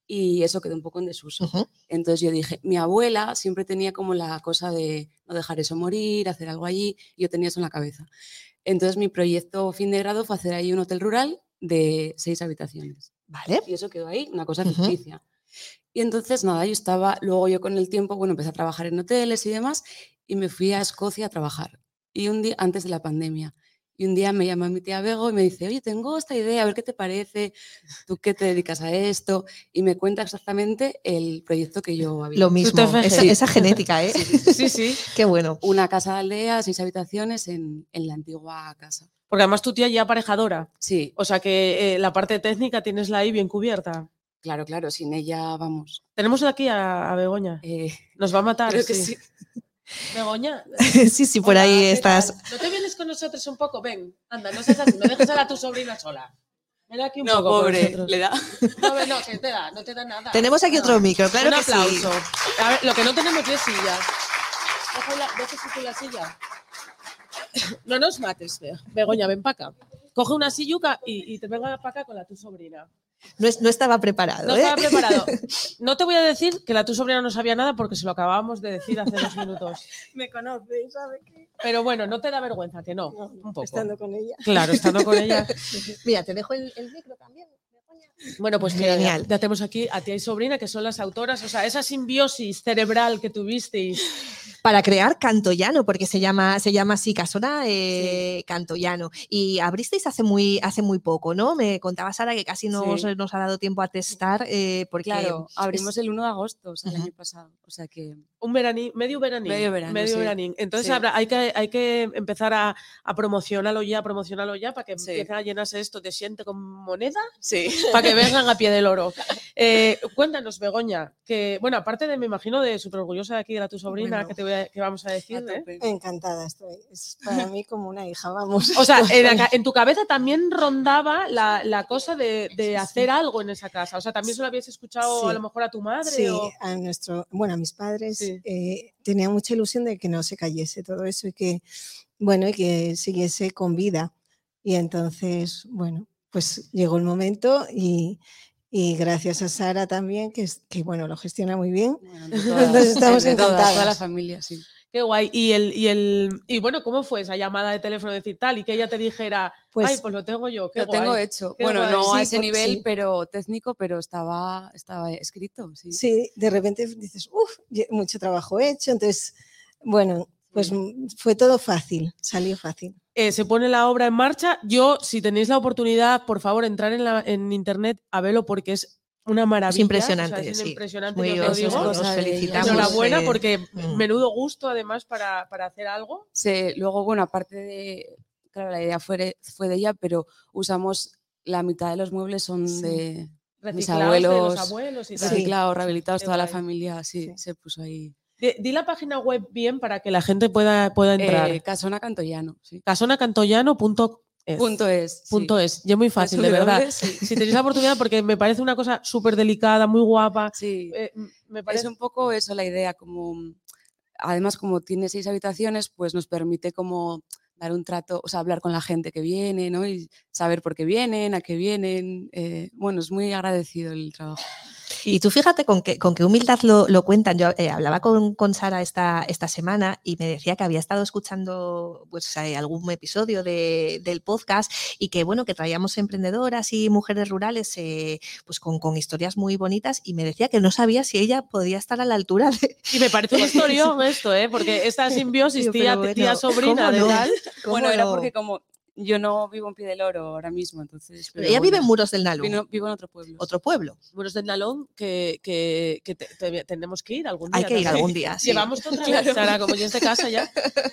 y eso quedó un poco en desuso. Ujú. Entonces yo dije, mi abuela siempre tenía como la cosa de no dejar eso morir, hacer algo allí, y yo tenía eso en la cabeza. Entonces mi proyecto fin de grado fue hacer ahí un hotel rural de seis habitaciones. Vale. Y eso quedó ahí, una cosa ficticia. Y entonces, nada, yo estaba, luego yo con el tiempo, bueno, empecé a trabajar en hoteles y demás, y me fui a Escocia a trabajar. Y un día, antes de la pandemia, y un día me llama mi tía Bego y me dice, oye, tengo esta idea, a ver qué te parece, tú qué te dedicas a esto, y me cuenta exactamente el proyecto que yo había. Lo mismo. Esa, genética, ¿eh? Sí, sí. Qué bueno. Una casa de aldea, seis habitaciones en, en la antigua casa. Porque además tu tía ya aparejadora. Sí, O sea que eh, la parte técnica tienes la ahí bien cubierta. claro, claro, sin ella, vamos. Tenemos aquí a, a Begoña. eh, Nos va a matar. creo que sí. Sí. Begoña. sí, sí, por hola, ahí ¿qué estás. tal? ¿No te vienes con nosotros un poco? Ven, anda, no seas así, no dejes a la tu sobrina sola. Ven aquí un No, poco pobre, le da. No, no, que te da, no te da nada. Tenemos aquí No. otro micro, claro un que sí. aplauso. A ver, lo que no tenemos es silla. Deja la- deja tú la silla. No nos mates, Be- Begoña, ven para acá. Coge una silluca y, y te venga para acá con la tu sobrina. No, es- no estaba preparado, No ¿eh? estaba preparado. No te voy a decir que la tu sobrina no sabía nada porque se lo acabábamos de decir hace dos minutos. Me conoce, ¿sabe qué? Pero bueno, no te da vergüenza, que no. Un poco. Estando con ella. Claro, estando con ella. Mira, te dejo el, el micro también. Bueno, pues ya, Genial. ya tenemos aquí a tía y sobrina, que son las autoras. O sea, esa simbiosis cerebral que tuvisteis. Para crear Cantoyano, porque se llama, se llama así, Casona eh, Cantoyano. Y abristeis hace muy, hace muy poco, ¿no? Me contaba Sara que casi Sí. nos ha dado tiempo a testar, eh, porque Claro, es- abrimos el 1 de agosto, o sea, el año pasado. O sea que Un veranín, medio veranín. Medio verano, sí. veranín. Entonces Sí. habrá- hay, que, hay que empezar a, a promocionarlo ya, promocionarlo ya, para que Sí. a llenarse esto de siente con moneda, sí. para que vengan a pie del oro. Eh, cuéntanos, Begoña, que, bueno, aparte de, me imagino, de súper orgullosa de aquí de tu sobrina, Bueno. que, te voy a- que vamos a decir, ¿eh? Encantada estoy. Es para mí como una hija, vamos. O sea, en, la ca- en tu cabeza también rondaba la, la cosa de, hacer algo en esa casa. O sea, también se lo habías escuchado a lo mejor a tu madre. Sí, o- a nuestro, bueno, a mis padres Sí. eh, tenía mucha ilusión de que no se cayese todo eso y que, bueno, y que siguiese con vida. Y entonces, bueno, pues llegó el momento y, y gracias a Sara también, que, que bueno, lo gestiona muy bien. Bueno, todas, Entonces estamos entre todas, toda la familia, sí. Qué guay. Y el, y el, y bueno, ¿cómo fue esa llamada de teléfono de decir tal? Y que ella te dijera, Pues ay, pues lo tengo yo. Qué Lo tengo guay". hecho. qué Bueno, guay. no a ese por- nivel, sí. pero técnico, pero estaba, estaba escrito, sí. Sí, de repente dices, uff, mucho trabajo hecho. Entonces, bueno, pues fue todo fácil, salió fácil. Eh, se pone la obra en marcha. Yo, si tenéis la oportunidad, por favor, entrar en, la, en internet a verlo porque es una maravilla. impresionante, O sea, es sí. impresionante, muy os, digo. os felicitamos. Enhorabuena eh, porque mm. menudo gusto además para, para hacer algo. Se- luego, bueno, aparte de, claro, la idea fue de, fue de ella, pero usamos la mitad de los muebles son Sí. de Reciclados abuelos, de los abuelos y tal. Sí. reciclados, rehabilitados, toda la familia, sí, Sí. se puso ahí. Di, di la página web bien para que la gente pueda, pueda entrar. Eh, Casona Cantoyano, sí. Punto es. sí. Punto es. Y es muy fácil, de verdad. sí. Si tenéis la oportunidad, porque me parece una cosa súper delicada, muy guapa. Sí. eh, me Es parece un poco eso la idea, como además como tiene seis habitaciones, pues nos permite como dar un trato, o sea, hablar con la gente que viene, ¿no? Y saber por qué vienen, a qué vienen. eh, bueno, es muy agradecido el trabajo. Y tú fíjate con qué, con qué humildad lo, lo cuentan. Yo eh, hablaba con, con Sara esta, esta semana y me decía que había estado escuchando pues, eh, algún episodio de- del podcast y que bueno, que traíamos emprendedoras y mujeres rurales eh, pues con, con historias muy bonitas y me decía que no sabía si ella podía estar a la altura de... Y me parece un historión esto, ¿eh? Porque esta simbiosis tía, bueno, tía sobrina ¿cómo de no? tal. ¿Cómo Bueno, era porque como yo no vivo en Pie del Oro ahora mismo, entonces. Pero ella vive en Muros del Nalón, vino- vivo en otro pueblo. otro pueblo. Muros del Nalón que, que, que te- te- tenemos que ir algún día. Hay que ir algún día. sí. Llevamos otra vez, Sara, como es de casa ya.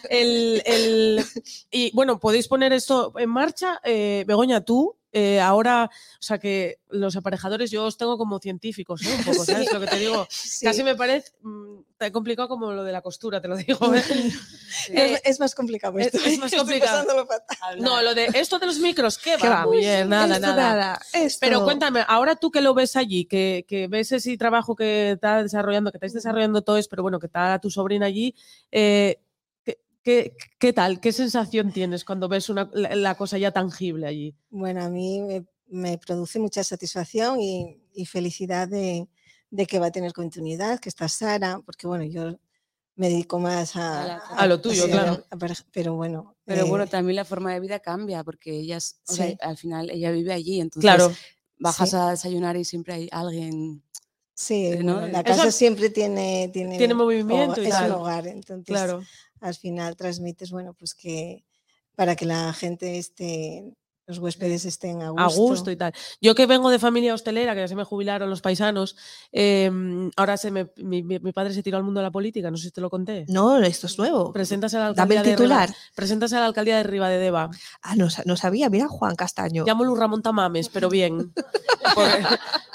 El, el- y bueno, podéis poner esto en marcha. Eh, Begoña, tú, eh, ahora, o sea que los aparejadores yo os tengo como científicos, ¿eh? Un poco, ¿sabes lo que te digo? Sí. Casi me parece mm, tan complicado como lo de la costura, te lo digo. ¿eh? Es, es más complicado es- esto. es más complicado. No, lo de esto de los micros, ¿qué ¿Qué va? bien, nada, Esto nada. esto. Pero cuéntame, ahora tú que lo ves allí, que, que ves ese trabajo que está desarrollando, que estáis desarrollando todo es, pero bueno, que está tu sobrina allí, eh, ¿qué, qué, qué tal? ¿Qué sensación tienes cuando ves una, la, la cosa ya tangible allí? Bueno, a mí me, me produce mucha satisfacción y, y felicidad de, de que va a tener continuidad, que está Sara, porque bueno, yo me dedico más a, A la- a lo tuyo, sí, claro. pero bueno. Pero bueno, eh, también la forma de vida cambia porque ella, es- o sea, Sí. al final ella vive allí, entonces Claro, bajas Sí. a desayunar y siempre hay alguien. sí, ¿no? bueno, la Eso casa siempre tiene, tiene, tiene movimiento y es tal. un hogar, entonces claro. Al final transmites, bueno, pues que para que la gente esté, los huéspedes estén a gusto. A gusto y tal. Yo que vengo de familia hostelera, que ya se me jubilaron los paisanos, eh, ahora se me, mi, padre se tiró al mundo de la política, no sé si te lo conté. No, esto es nuevo. Preséntase a la Dame alcaldía el de Riba- titular. preséntase a la alcaldía de Riva de Deva. Ah, no, no sabía. Mira, Juan Castaño. Llámalo Ramón Tamames, pero bien. Porque,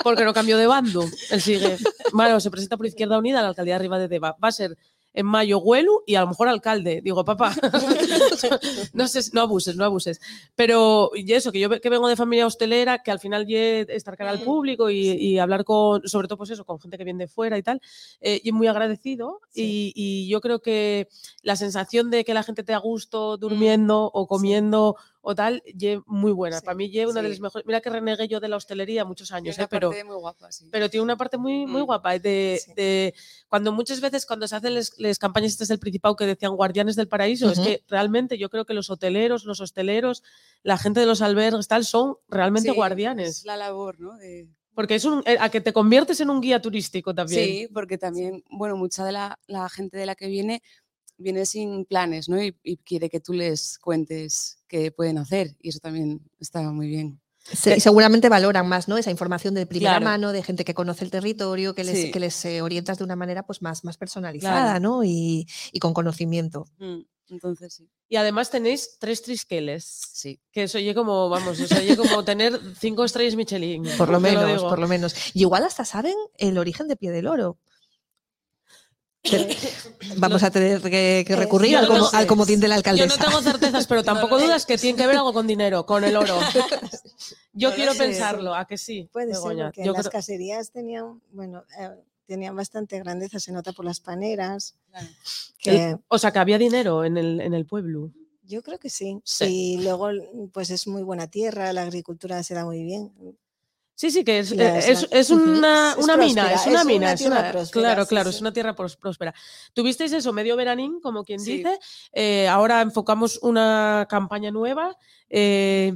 porque no cambió de bando. Él sigue. Bueno, se presenta por Izquierda Unida a la alcaldía de Riva de Deva. Va a ser en mayo Huelu y a lo mejor alcalde. Digo, papá, no, sé, no abuses, no abuses. Pero y eso, que yo que vengo de familia hostelera, que al final ye estar cara al público y, y hablar con, sobre todo pues eso, con gente que viene de fuera y tal, eh, y muy agradecido. Y, y yo creo que la sensación de que la gente te a gusto durmiendo o comiendo o tal, ye muy buena. Sí, Para mí ye una de las mejores. Mira que renegué yo de la hostelería muchos años, Tiene eh, una pero parte muy guapa, sí. pero tiene una parte muy, muy Mm. guapa de, Sí. de cuando muchas veces cuando se hacen las campañas estas del Principado que decían guardianes del paraíso, es que realmente yo creo que los hoteleros, los hosteleros, la gente de los albergues tal son realmente guardianes, Es la labor, ¿no? De- porque es un, eh, a que te conviertes en un guía turístico también. Sí, porque también, bueno, mucha de la, la gente de la que viene viene sin planes, ¿no? Y, y quiere que tú les cuentes qué pueden hacer y eso también está muy bien. Se- y seguramente valoran más, ¿no? Esa información de primera Claro. mano, de gente que conoce el territorio, que les, Sí. que les eh, orientas de una manera pues más, más personalizada, ¿no? Y, y con conocimiento. Mm, Entonces, sí. Y además tenéis tres trisqueles, Sí. que eso oye como, vamos, o sea, oye como tener cinco estrellas Michelin. Por lo menos, por lo menos. Y igual hasta saben el origen de Pie del Oro. Vamos a tener que, que Eh, recurrir yo al, no como- sé. al comodín de la Yo alcaldesa. no tengo certezas, pero tampoco dudas que tiene que ver algo con dinero, con el oro. Yo No quiero pensarlo, ¿a que sí? Puede Begoña? ser, porque Yo las creo- caserías tenían, bueno, eh, tenían bastante grandeza, se nota por las paneras. Claro. Que O sea, que había dinero en el, en el pueblo. yo creo que sí. Sí. Y luego, pues es muy buena tierra, la agricultura se da muy bien. Sí, sí, que es, es es, una, una mina, próspera, es una mina. una es una- próspera, claro, sí, claro, sí. es una tierra próspera. Tuvisteis eso, medio veranín, como quien Sí. dice. eh, ahora enfocamos una campaña nueva. eh,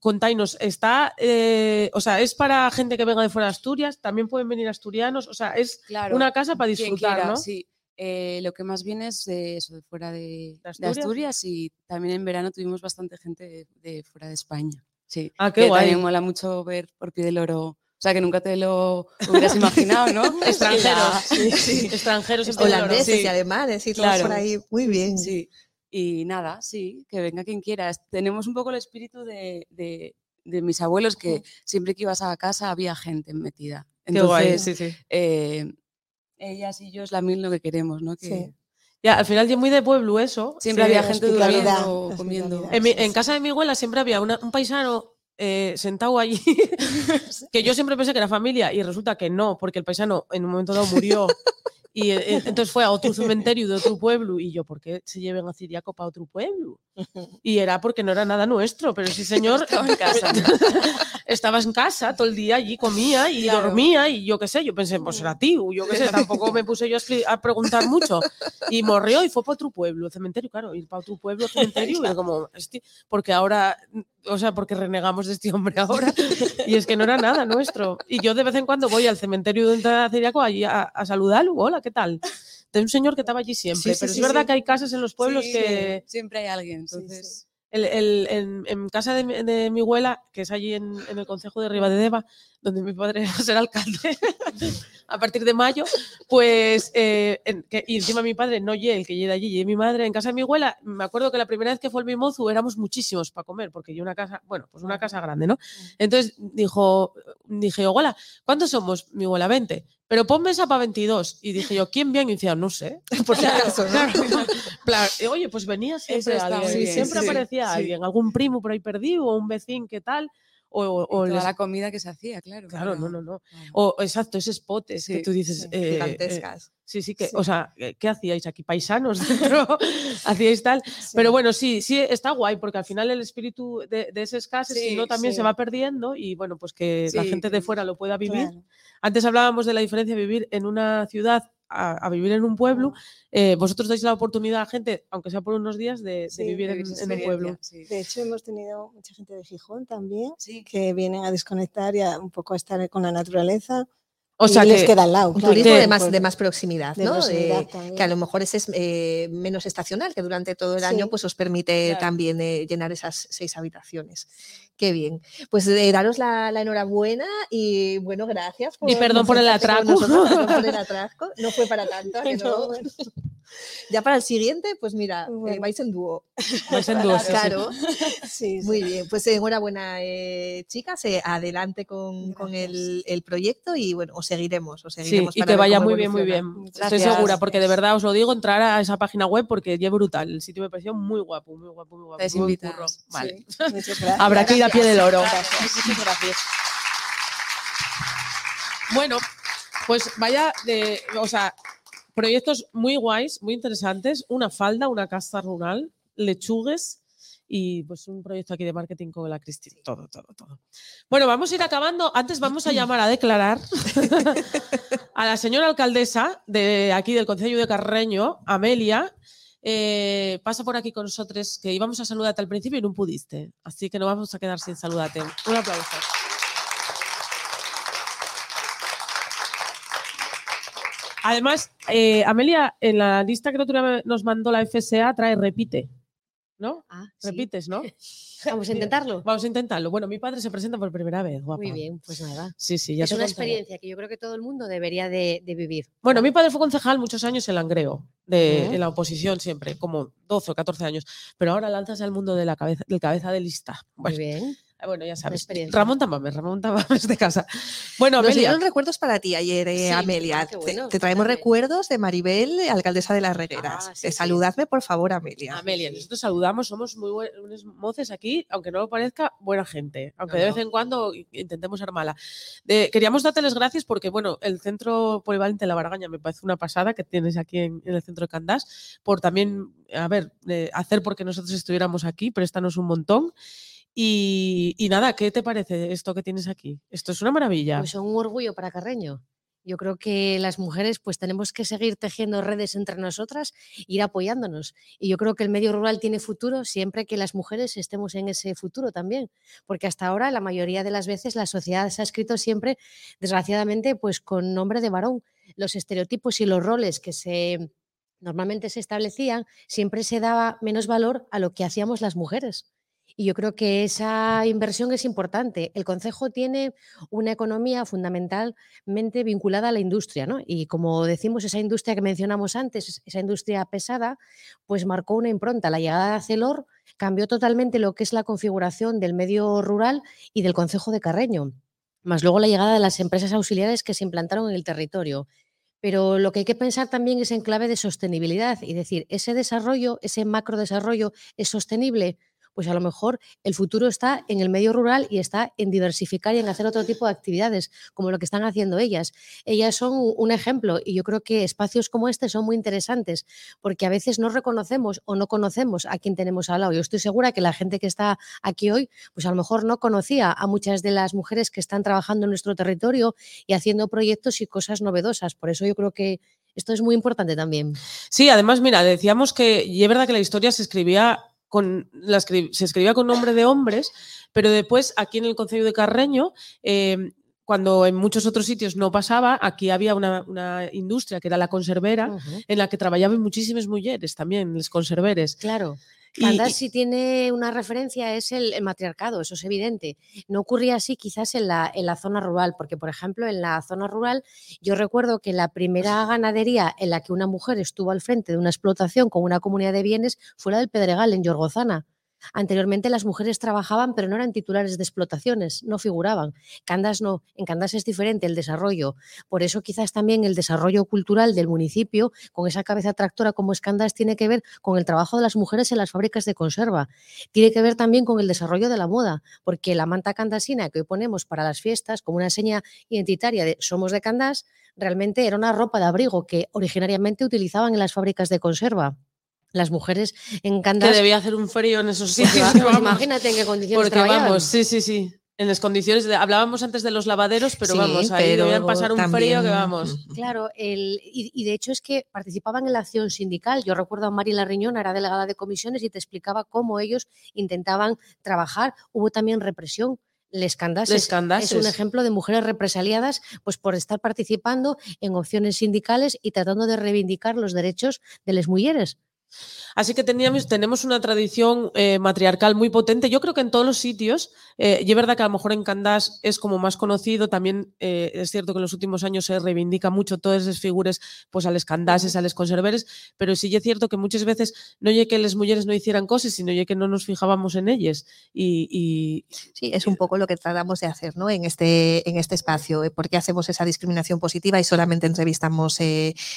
contáis, está, eh, o sea, es para gente que venga de fuera de Asturias, también pueden venir asturianos, o sea, es Claro. una casa para disfrutar, quiera, ¿no? Sí. Eh, lo que más viene es de eso, de fuera de, de Asturias? Asturias? y también en verano tuvimos bastante gente de, de fuera de España. Sí. Ah, qué que guay. también mola mucho ver por pie del oro. O sea, que nunca te lo hubieras imaginado, ¿no? Extranjeros, sí, sí, extranjeros. Holandeses y alemanes y todos Claro. por ahí. Muy bien. Sí. Y nada, sí, que venga quien quiera. Tenemos un poco el espíritu de, de- de mis abuelos, que siempre que ibas a casa había gente metida. Qué guay, Entonces, sí, sí. eh, ellas y yo es la mil lo que queremos, ¿no? Que Sí. Ya, al final, yo muy de pueblo eso. siempre Sí, había gente durmiendo, la comiendo. En, mi- en casa de mi abuela siempre había una- un paisano eh, sentado allí, que yo siempre pensé que era familia y resulta que no, porque el paisano en un momento dado murió. Y eh, eh, entonces fue a otro cementerio de otro pueblo. Y yo, ¿por qué se lleven a Ciriaco para otro pueblo? Y era porque no era nada nuestro. Pero sí, señor, Estaba en casa. estabas en casa todo el día allí, comía y Claro. dormía. Y yo qué sé, yo pensé, pues era tío, yo qué sé, tampoco me puse yo a, a preguntar mucho. Y morrió y fue para otro pueblo, cementerio, claro, ir para otro pueblo, cementerio, y era como, "Este- porque ahora, o sea, porque renegamos de este hombre ahora. Y es que no era nada nuestro. Y yo de vez en cuando voy al cementerio de Ciriaco allí a, a saludarlo, hola, ¿qué tal? De un señor que estaba allí siempre. sí, pero sí, es verdad sí. que hay casas en los pueblos Sí, que... siempre hay alguien. Sí, sí. Entonces, El- el- en, en casa de, mi- de mi abuela, que es allí en, en el concejo de Ribadedeva, donde mi padre va a ser alcalde a partir de mayo, pues, eh, en- que- y encima mi padre no lle el que lle de allí, lle mi madre en casa de mi abuela, me acuerdo que la primera vez que fue el Mimozu éramos muchísimos para comer, porque yo una casa, bueno, pues una casa grande, ¿no? Entonces dijo, dije, abuela, ¿cuántos somos? Mi abuela, 20. Pero pon mesa para 22. Y dije yo, ¿quién viene? Y decía, no sé. Por si acaso, ¿no? Claro, plan, eh, oye, pues venía siempre alguien. bien, siempre sí, aparecía sí. alguien, algún primo por ahí perdido, o un vecino que tal. O, o- o Toda les- la comida que se hacía, claro. Claro, no, no, no. O exacto, esos potes que Sí, tú dices. sí, eh, eh, Gigantescas. sí, sí, que, Sí. o sea, ¿qué qué hacíais aquí? ¿Paisanos? ¿Hacíais tal? Pero bueno, sí, sí, está guay, porque al final el espíritu de, de ese escase, si no, también se va perdiendo y bueno, pues que la gente de que- fuera lo pueda vivir. Claro. Antes hablábamos de la diferencia de vivir en una ciudad a, a vivir en un pueblo. Eh, vosotros dais la oportunidad a gente, aunque sea por unos días, de, vivir en, en un pueblo. sí. De hecho, hemos tenido mucha gente de Gijón también Sí. que vienen a desconectar y a un poco a estar con la naturaleza. O y sea, les que, queda al lado. Un claro, turismo de más, de más proximidad, de ¿no? proximidad Eh, que a lo mejor ese es eh, menos estacional, que durante todo el año pues os permite Claro. también eh, llenar esas seis habitaciones. Qué bien. Pues eh, daros la, la enhorabuena y bueno, gracias. Y perdón por el atraco. nosotros, perdón por el atraco. No fue para tanto, ¿a que no? Ya para el siguiente, pues mira, eh, vais en dúo. vais en dúo, sí, sí. Claro. Sí, sí. Muy bien, pues enhorabuena, eh, chicas. eh, adelante con, con el, el proyecto y bueno, os seguiremos. Os Sí, seguiremos y para que ver vaya muy bien, muy bien. Estoy segura, porque de verdad os lo digo, entrar a esa página web porque es brutal. El sitio me pareció muy guapo, muy guapo, muy guapo. Estáis muy. Vale. Sí, muchas gracias. Habrá que ir a pie del oro. Gracias. Muchas gracias. Bueno, pues vaya de, o sea, proyectos muy guays, muy interesantes. Una falda, una casa rural, lechugues y pues un proyecto aquí de marketing con la Cristina. Todo, todo, todo. Bueno, vamos a ir acabando. Antes vamos a llamar a declarar a la señora alcaldesa de aquí del Concello de Carreño, Amelia. eh, pasa por aquí con nosotros, que íbamos a saludarte al principio y no pudiste. Así que no vamos a quedar sin saludarte. Un aplauso. Además, eh, Amelia, en la lista que nos mandó la FSA trae repite. ¿No? Ah, sí. Repites, ¿no? Vamos a intentarlo. Vamos a intentarlo. Bueno, mi padre se presenta por primera vez, guapa. Muy bien, pues nada. Sí, sí, ya Es una contaré. experiencia que yo creo que todo el mundo debería de, de vivir. Bueno, mi padre fue concejal muchos años en Langreo, de, en la oposición siempre, como 12 o 14 años. Pero ahora lanzas al mundo de la cabeza, del cabeza de lista. Muy bien. Bueno, ya sabes. Ramón Tamames, Ramón Tamames de casa. Bueno, Nos Amelia, dieron recuerdos para ti ayer, eh, Sí, Amelia. ah, Te- traemos recuerdos de Maribel, alcaldesa de las Regueras. Ah, sí, Eh, sí. Saludadme, por favor, Amelia. Amelia, nosotros saludamos, somos muy buenos moces aquí, aunque no lo parezca, buena gente. Aunque No, de vez en cuando intentemos ser mala. De- queríamos darte las gracias porque, bueno, el centro polivalente de La Baragaña me parece una pasada que tienes aquí en, en el centro de Candás, por también, a ver, eh, hacer porque nosotros estuviéramos aquí, préstanos un montón. Y, nada, ¿qué te parece esto que tienes aquí? Esto es una maravilla. Pues un orgullo para Carreño. Yo creo que las mujeres pues tenemos que seguir tejiendo redes entre nosotras, ir apoyándonos. Y yo creo que el medio rural tiene futuro siempre que las mujeres estemos en ese futuro también. Porque hasta ahora la mayoría de las veces la sociedad se ha escrito siempre, desgraciadamente, pues con nombre de varón. Los estereotipos y los roles que se normalmente se establecían, siempre se daba menos valor a lo que hacíamos las mujeres. Y yo creo que esa inversión es importante. El Consejo tiene una economía fundamentalmente vinculada a la industria, ¿no? Y como decimos, esa industria que mencionamos antes, esa industria pesada, pues marcó una impronta. La llegada de Acelor cambió totalmente lo que es la configuración del medio rural y del Consejo de Carreño, más luego la llegada de las empresas auxiliares que se implantaron en el territorio. Pero lo que hay que pensar también es en clave de sostenibilidad y decir, ese desarrollo, ese macro desarrollo es sostenible, pues a lo mejor el futuro está en el medio rural y está en diversificar y en hacer otro tipo de actividades, como lo que están haciendo ellas. Ellas son un ejemplo y yo creo que espacios como este son muy interesantes porque a veces no reconocemos o no conocemos a quien tenemos al lado. Yo estoy segura que la gente que está aquí hoy, pues a lo mejor no conocía a muchas de las mujeres que están trabajando en nuestro territorio y haciendo proyectos y cosas novedosas. Por eso yo creo que esto es muy importante también. Sí, además, mira, decíamos que, y es verdad que la historia se escribía con, la se escribía con nombre de hombres, pero después aquí en el Concello de Carreño, eh, cuando en muchos otros sitios no pasaba, aquí había una, una industria que era la conservera, en la que trabajaban muchísimas mujeres también, los conserveres. Claro. Y- sí tiene una referencia, es el, el matriarcado, eso es evidente. No ocurría así quizás en la, en la zona rural, porque por ejemplo en la zona rural yo recuerdo que la primera ganadería en la que una mujer estuvo al frente de una explotación con una comunidad de bienes fue la del Pedregal, en Yorgozana. Anteriormente las mujeres trabajaban, pero no eran titulares de explotaciones, no figuraban. Candás no, en Candás es diferente el desarrollo. Por eso quizás también el desarrollo cultural del municipio, con esa cabeza tractora como es Candás, tiene que ver con el trabajo de las mujeres en las fábricas de conserva. Tiene que ver también con el desarrollo de la moda, porque la manta candasina que hoy ponemos para las fiestas como una seña identitaria de somos de Candás, realmente era una ropa de abrigo que originariamente utilizaban en las fábricas de conserva. Las mujeres en que Candás debía hacer un frío en esos sitios. vamos. imagínate en qué condiciones Porque trabajaban. vamos, sí, sí, sí. En las condiciones de, hablábamos antes de los lavaderos, pero Sí, vamos, ahí pero debían pasar un frío también- que vamos. Claro, el, y, y de hecho es que participaban en la acción sindical. Yo recuerdo a Mari Larriñón, era delegada de comisiones, y te explicaba cómo ellos intentaban trabajar. Hubo también represión. Les Candases Les es un Candases. ejemplo de mujeres represaliadas pues, por estar participando en opciones sindicales y tratando de reivindicar los derechos de las mujeres. Así que teníamos, tenemos una tradición eh, matriarcal muy potente. Yo creo que en todos los sitios, eh, y es verdad que a lo mejor en Candás es como más conocido, también eh, es cierto que en los últimos años se reivindica mucho todas esas figuras, pues a los candases, a los conserveres, pero sí es cierto que muchas veces no oye que las mujeres no hicieran cosas, sino que no nos fijábamos en ellas. Y, Sí, es un poco lo que tratamos de hacer ¿no? en, este, en este espacio. ¿Por qué hacemos esa discriminación positiva y solamente entrevistamos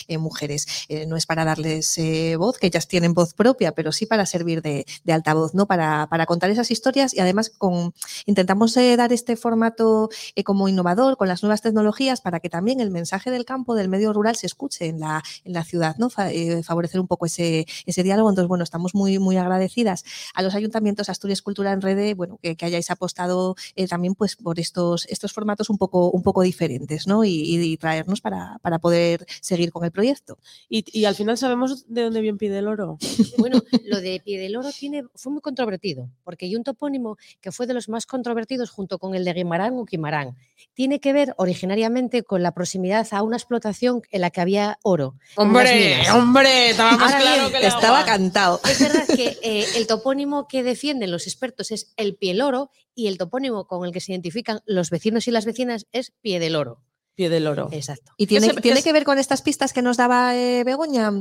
mujeres? No es para darles voz, que ellas tienen voz propia, pero sí para servir de, altavoz, ¿no? Para, para contar esas historias y además con, intentamos eh, dar este formato eh, como innovador con las nuevas tecnologías para que también el mensaje del campo, del medio rural, se escuche en la, en la ciudad, ¿no? Fa- eh, favorecer un poco ese, ese diálogo. Entonces, bueno, estamos muy, muy agradecidas a los ayuntamientos Asturias Cultura en Red, bueno, que, hayáis apostado también pues por estos, estos formatos un poco, un poco diferentes, ¿no? Y, traernos para, para poder seguir con el proyecto. y- y al final sabemos de dónde bien pide el oro. Bueno, lo de Pie del Oro tiene, fue muy controvertido, porque hay un topónimo que fue de los más controvertidos junto con el de Guimarán o Quimarán. Tiene que ver originariamente con la proximidad a una explotación en la que había oro. minas. hombre, estaba más Ahora claro bien, que el Estaba agua. cantado. Es verdad que eh, el topónimo que defienden los expertos es el Piel Oro y el topónimo con el que se identifican los vecinos y las vecinas es Pie del Oro. Pie del oro. Exacto. ¿Y tiene, tiene es- que ver con estas pistas que nos daba eh, Begoña?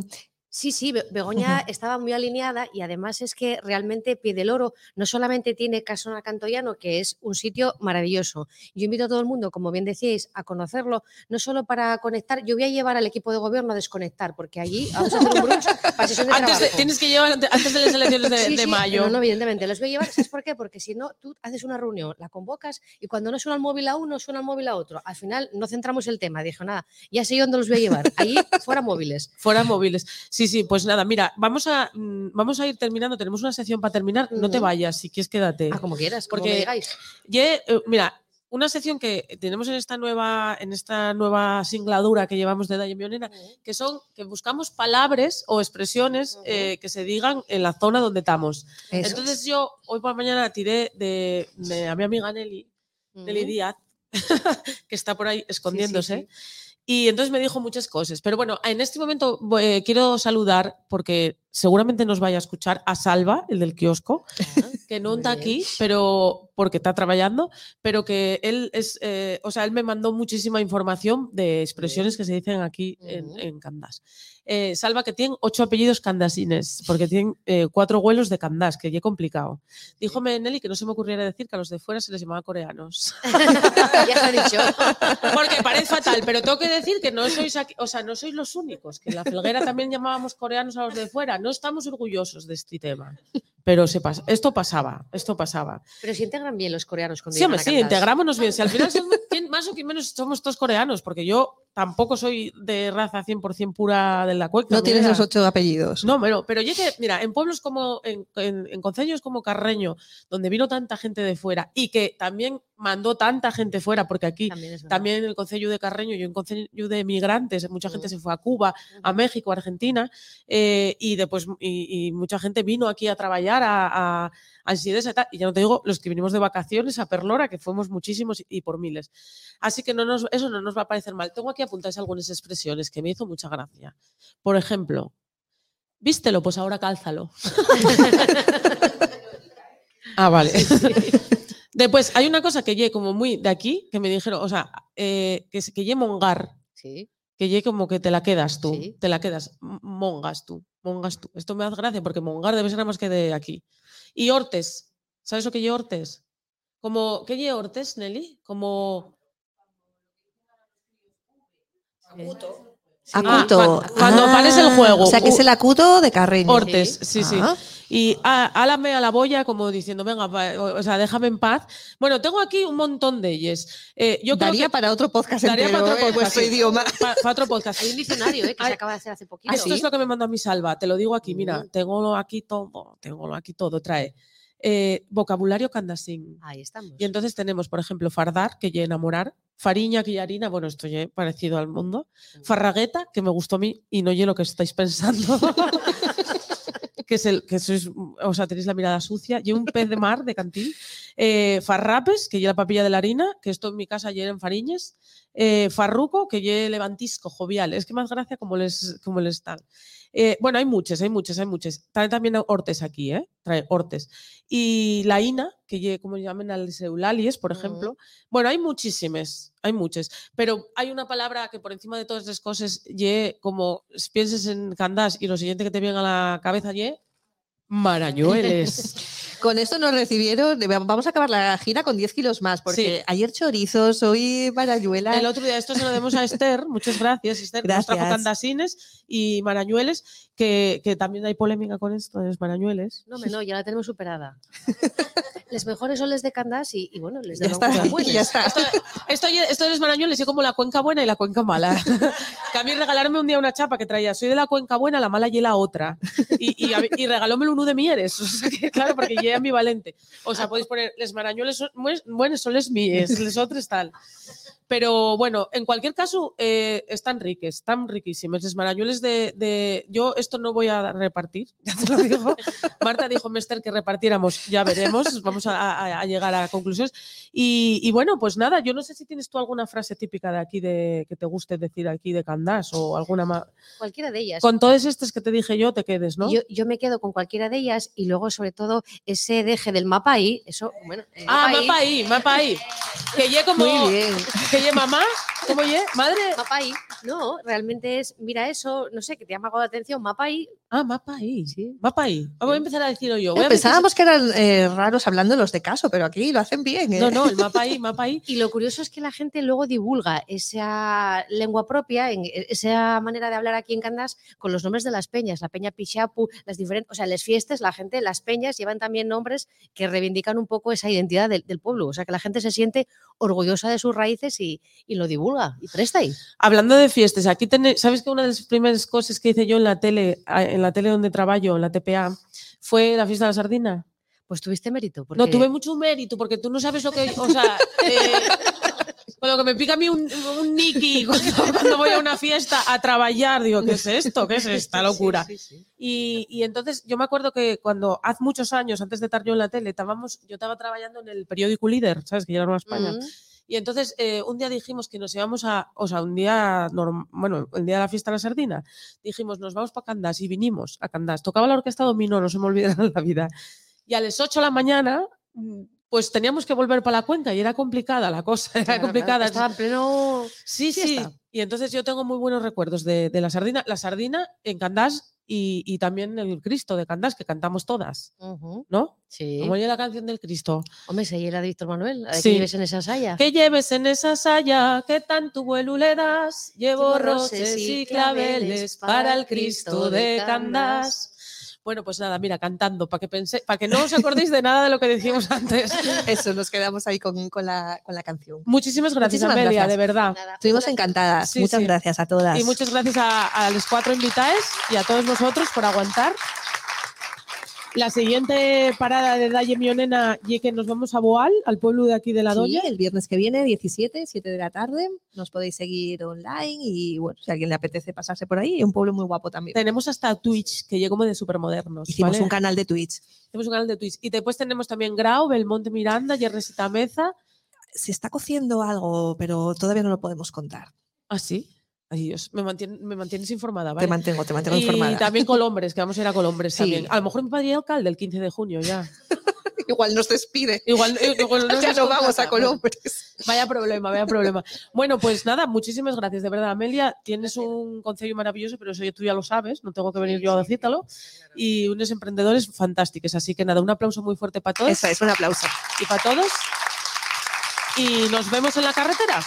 Sí, sí, Be- Begoña estaba muy alineada y además es que realmente Pie del Oro no solamente tiene Casona Cantoyano, que es un sitio maravilloso. Yo invito a todo el mundo, como bien decíais, a conocerlo, no solo para conectar, yo voy a llevar al equipo de gobierno a desconectar, porque allí vamos a hacer un brunch para sesión de Antes de, trabajo. tienes que llevar ante- antes de las elecciones de, Sí, de sí, mayo. No, no, evidentemente. Los voy a llevar. ¿Sabes por qué? Porque si no, tú haces una reunión, la convocas y cuando no suena el móvil a uno, suena el móvil a otro. Al final no centramos el tema. Dije, nada, ya sé yo dónde los voy a llevar. Allí, fuera móviles. Fuera móviles. Sí, sí, pues nada, mira, vamos a, mm, vamos a ir terminando. Tenemos una sección para terminar. No te vayas, si quieres quédate. Ah, como quieras, como Porque- me digáis. Ye- eh, mira, una sección que tenemos en esta nueva, en esta nueva singladura que llevamos de Dalle Mionera, que son que buscamos palabras o expresiones eh, que se digan en la zona donde estamos. Eso. Entonces yo hoy por la mañana tiré de, de a mi amiga Nelly, Nelly. Díaz, que está por ahí escondiéndose. sí. Y entonces me dijo muchas cosas. Pero bueno, en este momento eh, quiero saludar, porque seguramente nos vaya a escuchar, a Salva, el del kiosco, Ah, que no está aquí, pero porque está trabajando, pero que él es, eh, o sea, él me mandó muchísima información de expresiones que se dicen aquí en, en Candás. Eh, Salva que tiene ocho apellidos candasines, porque tiene eh, cuatro vuelos de Candás, que ya complicado. Díjome Nelly que no se me ocurriera decir que a los de fuera se les llamaba coreanos. ya se ha dicho. Porque parece fatal, pero tengo que decir que no sois aquí, o sea, no sois los únicos, que en la felguera también llamábamos coreanos a los de fuera. No estamos orgullosos de este tema. Pero se pas- esto pasaba, esto pasaba. Pero se integran bien los coreanos cuando Sí, hombre, sí, integrámonos bien. Si al final ¿quién más o menos somos todos coreanos, porque yo tampoco soy de raza 100% pura de la cueca. No tienes mira. los ocho apellidos. No, pero, pero yo que, mira, en pueblos como, en, en, en concellos como Carreño, donde vino tanta gente de fuera y que también mandó tanta gente fuera, porque aquí También en el concello de Carreño y en concello de migrantes, mucha gente Mm. se fue a Cuba, a México, a Argentina, eh, y después y, y mucha gente vino aquí a trabajar a, a, a Sidesa y ya no te digo los que vinimos de vacaciones a Perlora, que fuimos muchísimos y, por miles. Así que no nos, eso no nos va a parecer mal. Tengo aquí apuntadas algunas expresiones que me hizo mucha gracia. Por ejemplo, Vístelo, pues ahora cálzalo. ah, vale. Después, hay una cosa que lle como muy de aquí, que me dijeron, o sea, eh, que, se- que lle mongar, Sí. que lle como que te la quedas tú, Sí. te la quedas, mongas tú, mongas tú. Esto me hace gracia porque mongar debe ser nada más que de aquí. Y hortes, ¿sabes lo que lle hortes? Como, ¿qué lle hortes, Nelly? Como... Acuto. Ah, cua- cuando aparece el juego. O sea, que es Uh, el acuto de Carreño. Hortes, sí, sí. Ah. Y álame a la boya como diciendo, venga, pa- o o sea, déjame en paz. Bueno, tengo aquí un montón de ellas. Eh, yo creo Daría que para otro podcast daría entero, para otro en podcast, vuestro sí. idioma. Pa- para otro podcast. Hay un diccionario ¿eh? que Ay, se acaba de hacer hace poquito. Esto es lo que me mandó a mi salva, te lo digo aquí, mira, Mm. tengo aquí todo, tengo aquí todo, trae. Eh, vocabulario candasín. Ahí estamos. Y entonces tenemos, por ejemplo, fardar, que ya enamorar, fariña, harina, bueno, esto ya parecido al mundo, farragueta, que me gustó a mí y no oye lo que estáis pensando. que es el que sois, o sea, tenéis la mirada sucia, y un pez de mar de cantil, eh, farrapes, que ya la papilla de la harina, que esto en mi casa ya en fariñes, eh, farruco, que ya levantisco, jovial, es que más gracia como les, como les tal. Eh, bueno, hay muchas, hay muchas, hay muchas. Trae también hortes aquí, ¿eh? Trae hortes. Y la ina, que como llaman al Eulalies, por ejemplo. Bueno, hay muchísimas, hay muchas. Pero hay una palabra que por encima de todas las cosas, ye, como pienses en candás y lo siguiente que te viene a la cabeza, ye, marañueles. Con esto nos recibieron, vamos a acabar la gira con 10 kilos más, porque Sí. ayer chorizos, hoy marayuela. El otro día, esto se lo demos a Esther, muchas gracias, Esther, que nos trajo Gracias. candasines y marañueles, que, que también hay polémica con esto de los marañueles. No, me no, ya la tenemos superada. les mejores son les de Candás y, y bueno, les de Ya está. Esto, esto, esto de los marañueles es como la cuenca buena y la cuenca mala. que a mí regalarme un día una chapa que traía, soy de la cuenca buena, la mala y la otra. Y, y, y regalóme un de Mieres. O sea, que, claro, porque ya ambivalente. O sea, podéis poner, les marañueles son buenos, son les míes, les otros tal. Pero bueno, en cualquier caso, eh, están riques, están riquísimos. Les marañueles de, de- Yo esto no voy a repartir, ya te lo digo. Marta dijo, Mester, que repartiéramos, ya veremos, vamos a, a- a llegar a conclusiones. Y, y bueno, pues nada, yo no sé si tienes tú alguna frase típica de aquí de que te guste decir aquí de Candás o alguna más. Cualquiera de ellas. Con todas estas que te dije yo, te quedes, ¿no? Yo, yo me quedo con cualquiera de ellas y luego, sobre todo, ese deje del mapa ahí, eso, bueno. el ah, mapa mapa ahí, mapa ahí. Que como. Muy bien. Que ye mamá, ¿cómo ye? Madre. Mapa ahí. No, realmente es, mira eso, no sé, que te llama algo la atención, mapa ahí. Ah, mapa ahí. Sí. Mapa ahí. Voy a empezar a decirlo yo. Voy a Pensábamos que eran eh, raros hablando los de caso, pero aquí lo hacen bien. ¿eh? No, no, el mapa ahí, mapa ahí. Y lo curioso es que la gente luego divulga esa lengua propia, en, e- esa manera de hablar aquí en Candás, con los nombres de las peñas, la peña Pichapu, las diferentes, o sea, las fiestas, la gente, las peñas llevan también nombres que reivindican un poco esa identidad del, del pueblo, o sea, que la gente se siente orgullosa de sus raíces y, y lo divulga y presta ahí. Hablando de fiestas, aquí tenéis, ¿sabes que una de las primeras cosas que hice yo en la tele, en la tele donde trabajo, en la TPA, fue la fiesta de la sardina? Pues tuviste mérito. Porque... No tuve mucho mérito porque tú no sabes lo que, o sea, eh, con lo que me pica a mí un, un Nicky cuando, cuando voy a una fiesta a trabajar, digo, ¿qué es esto? ¿Qué es esta locura? Y, y entonces yo me acuerdo que cuando hace muchos años, antes de estar yo en la tele, estábamos, yo estaba trabajando en el periódico Líder, ¿sabes? Que llega a España. Mm, Y entonces eh, un día dijimos que nos íbamos a, o sea, un día, bueno, el día de la fiesta de la sardina, dijimos, nos vamos para Candás y vinimos a Candás. Tocaba la orquesta dominó, no se me olvidará la vida. Y a las 8 de la mañana, mm, pues teníamos que volver para la cuenca y era complicada la cosa, era claro, complicada. Estaba en pleno. Sí, sí. fiesta. Y entonces yo tengo muy buenos recuerdos de, de la sardina. La sardina en Candás y, y también el Cristo de Candás, que cantamos todas, Ujú, ¿no? Sí. Como la canción del Cristo. Hombre, si era de Víctor Manuel, la Sí. que lleves en esa saya. Que lleves en esa saya que tanto vuelo le das. Llevo Llevo roces y claveles para el Cristo de Candás. Bueno, pues nada, mira, cantando, para que pensé, para que no os acordéis de nada de lo que decimos antes. Eso, nos quedamos ahí con, con la, con la canción. Muchísimas gracias, Muchísimas Amelia, gracias. de verdad. Nada, Estuvimos encantadas. Sí, Muchas sí. gracias a todas. Y muchas gracias a, a los cuatro invitados y a todos vosotros por aguantar. La siguiente parada de Dalle Mionena y que nos vamos a Boal, al pueblo de aquí de la Sí, Doña. el viernes que viene, 17, 7 de la tarde. Nos podéis seguir online y bueno, si a alguien le apetece pasarse por ahí, es un pueblo muy guapo también. Tenemos hasta Twitch, que llega como de supermodernos. Hicimos ¿vale? un canal de Twitch. Tenemos un canal de Twitch. Y después tenemos también Grau, Belmonte Miranda, Yerresita Meza. Se está cociendo algo, pero todavía no lo podemos contar. ¿Ah, sí? Ay, Dios, me, mantien- me mantienes informada, Te ¿vale? mantengo, te mantengo y informada. también Colombres, que vamos a ir a Colombres Sí. también. A lo mejor mi padre alcalde el 15 de junio ya. Igual nos despide. Igual, eh, igual no ya nos no vamos a Colombres. Vaya problema, vaya problema. Bueno, pues nada, muchísimas gracias, de verdad, Amelia. Tienes un concello maravilloso, pero eso tú ya lo sabes, no tengo que venir yo a decírtelo. Y unos emprendedores fantásticos. Así que nada, un aplauso muy fuerte para todos Eso es, un aplauso. y para todos. Y nos vemos en la carretera.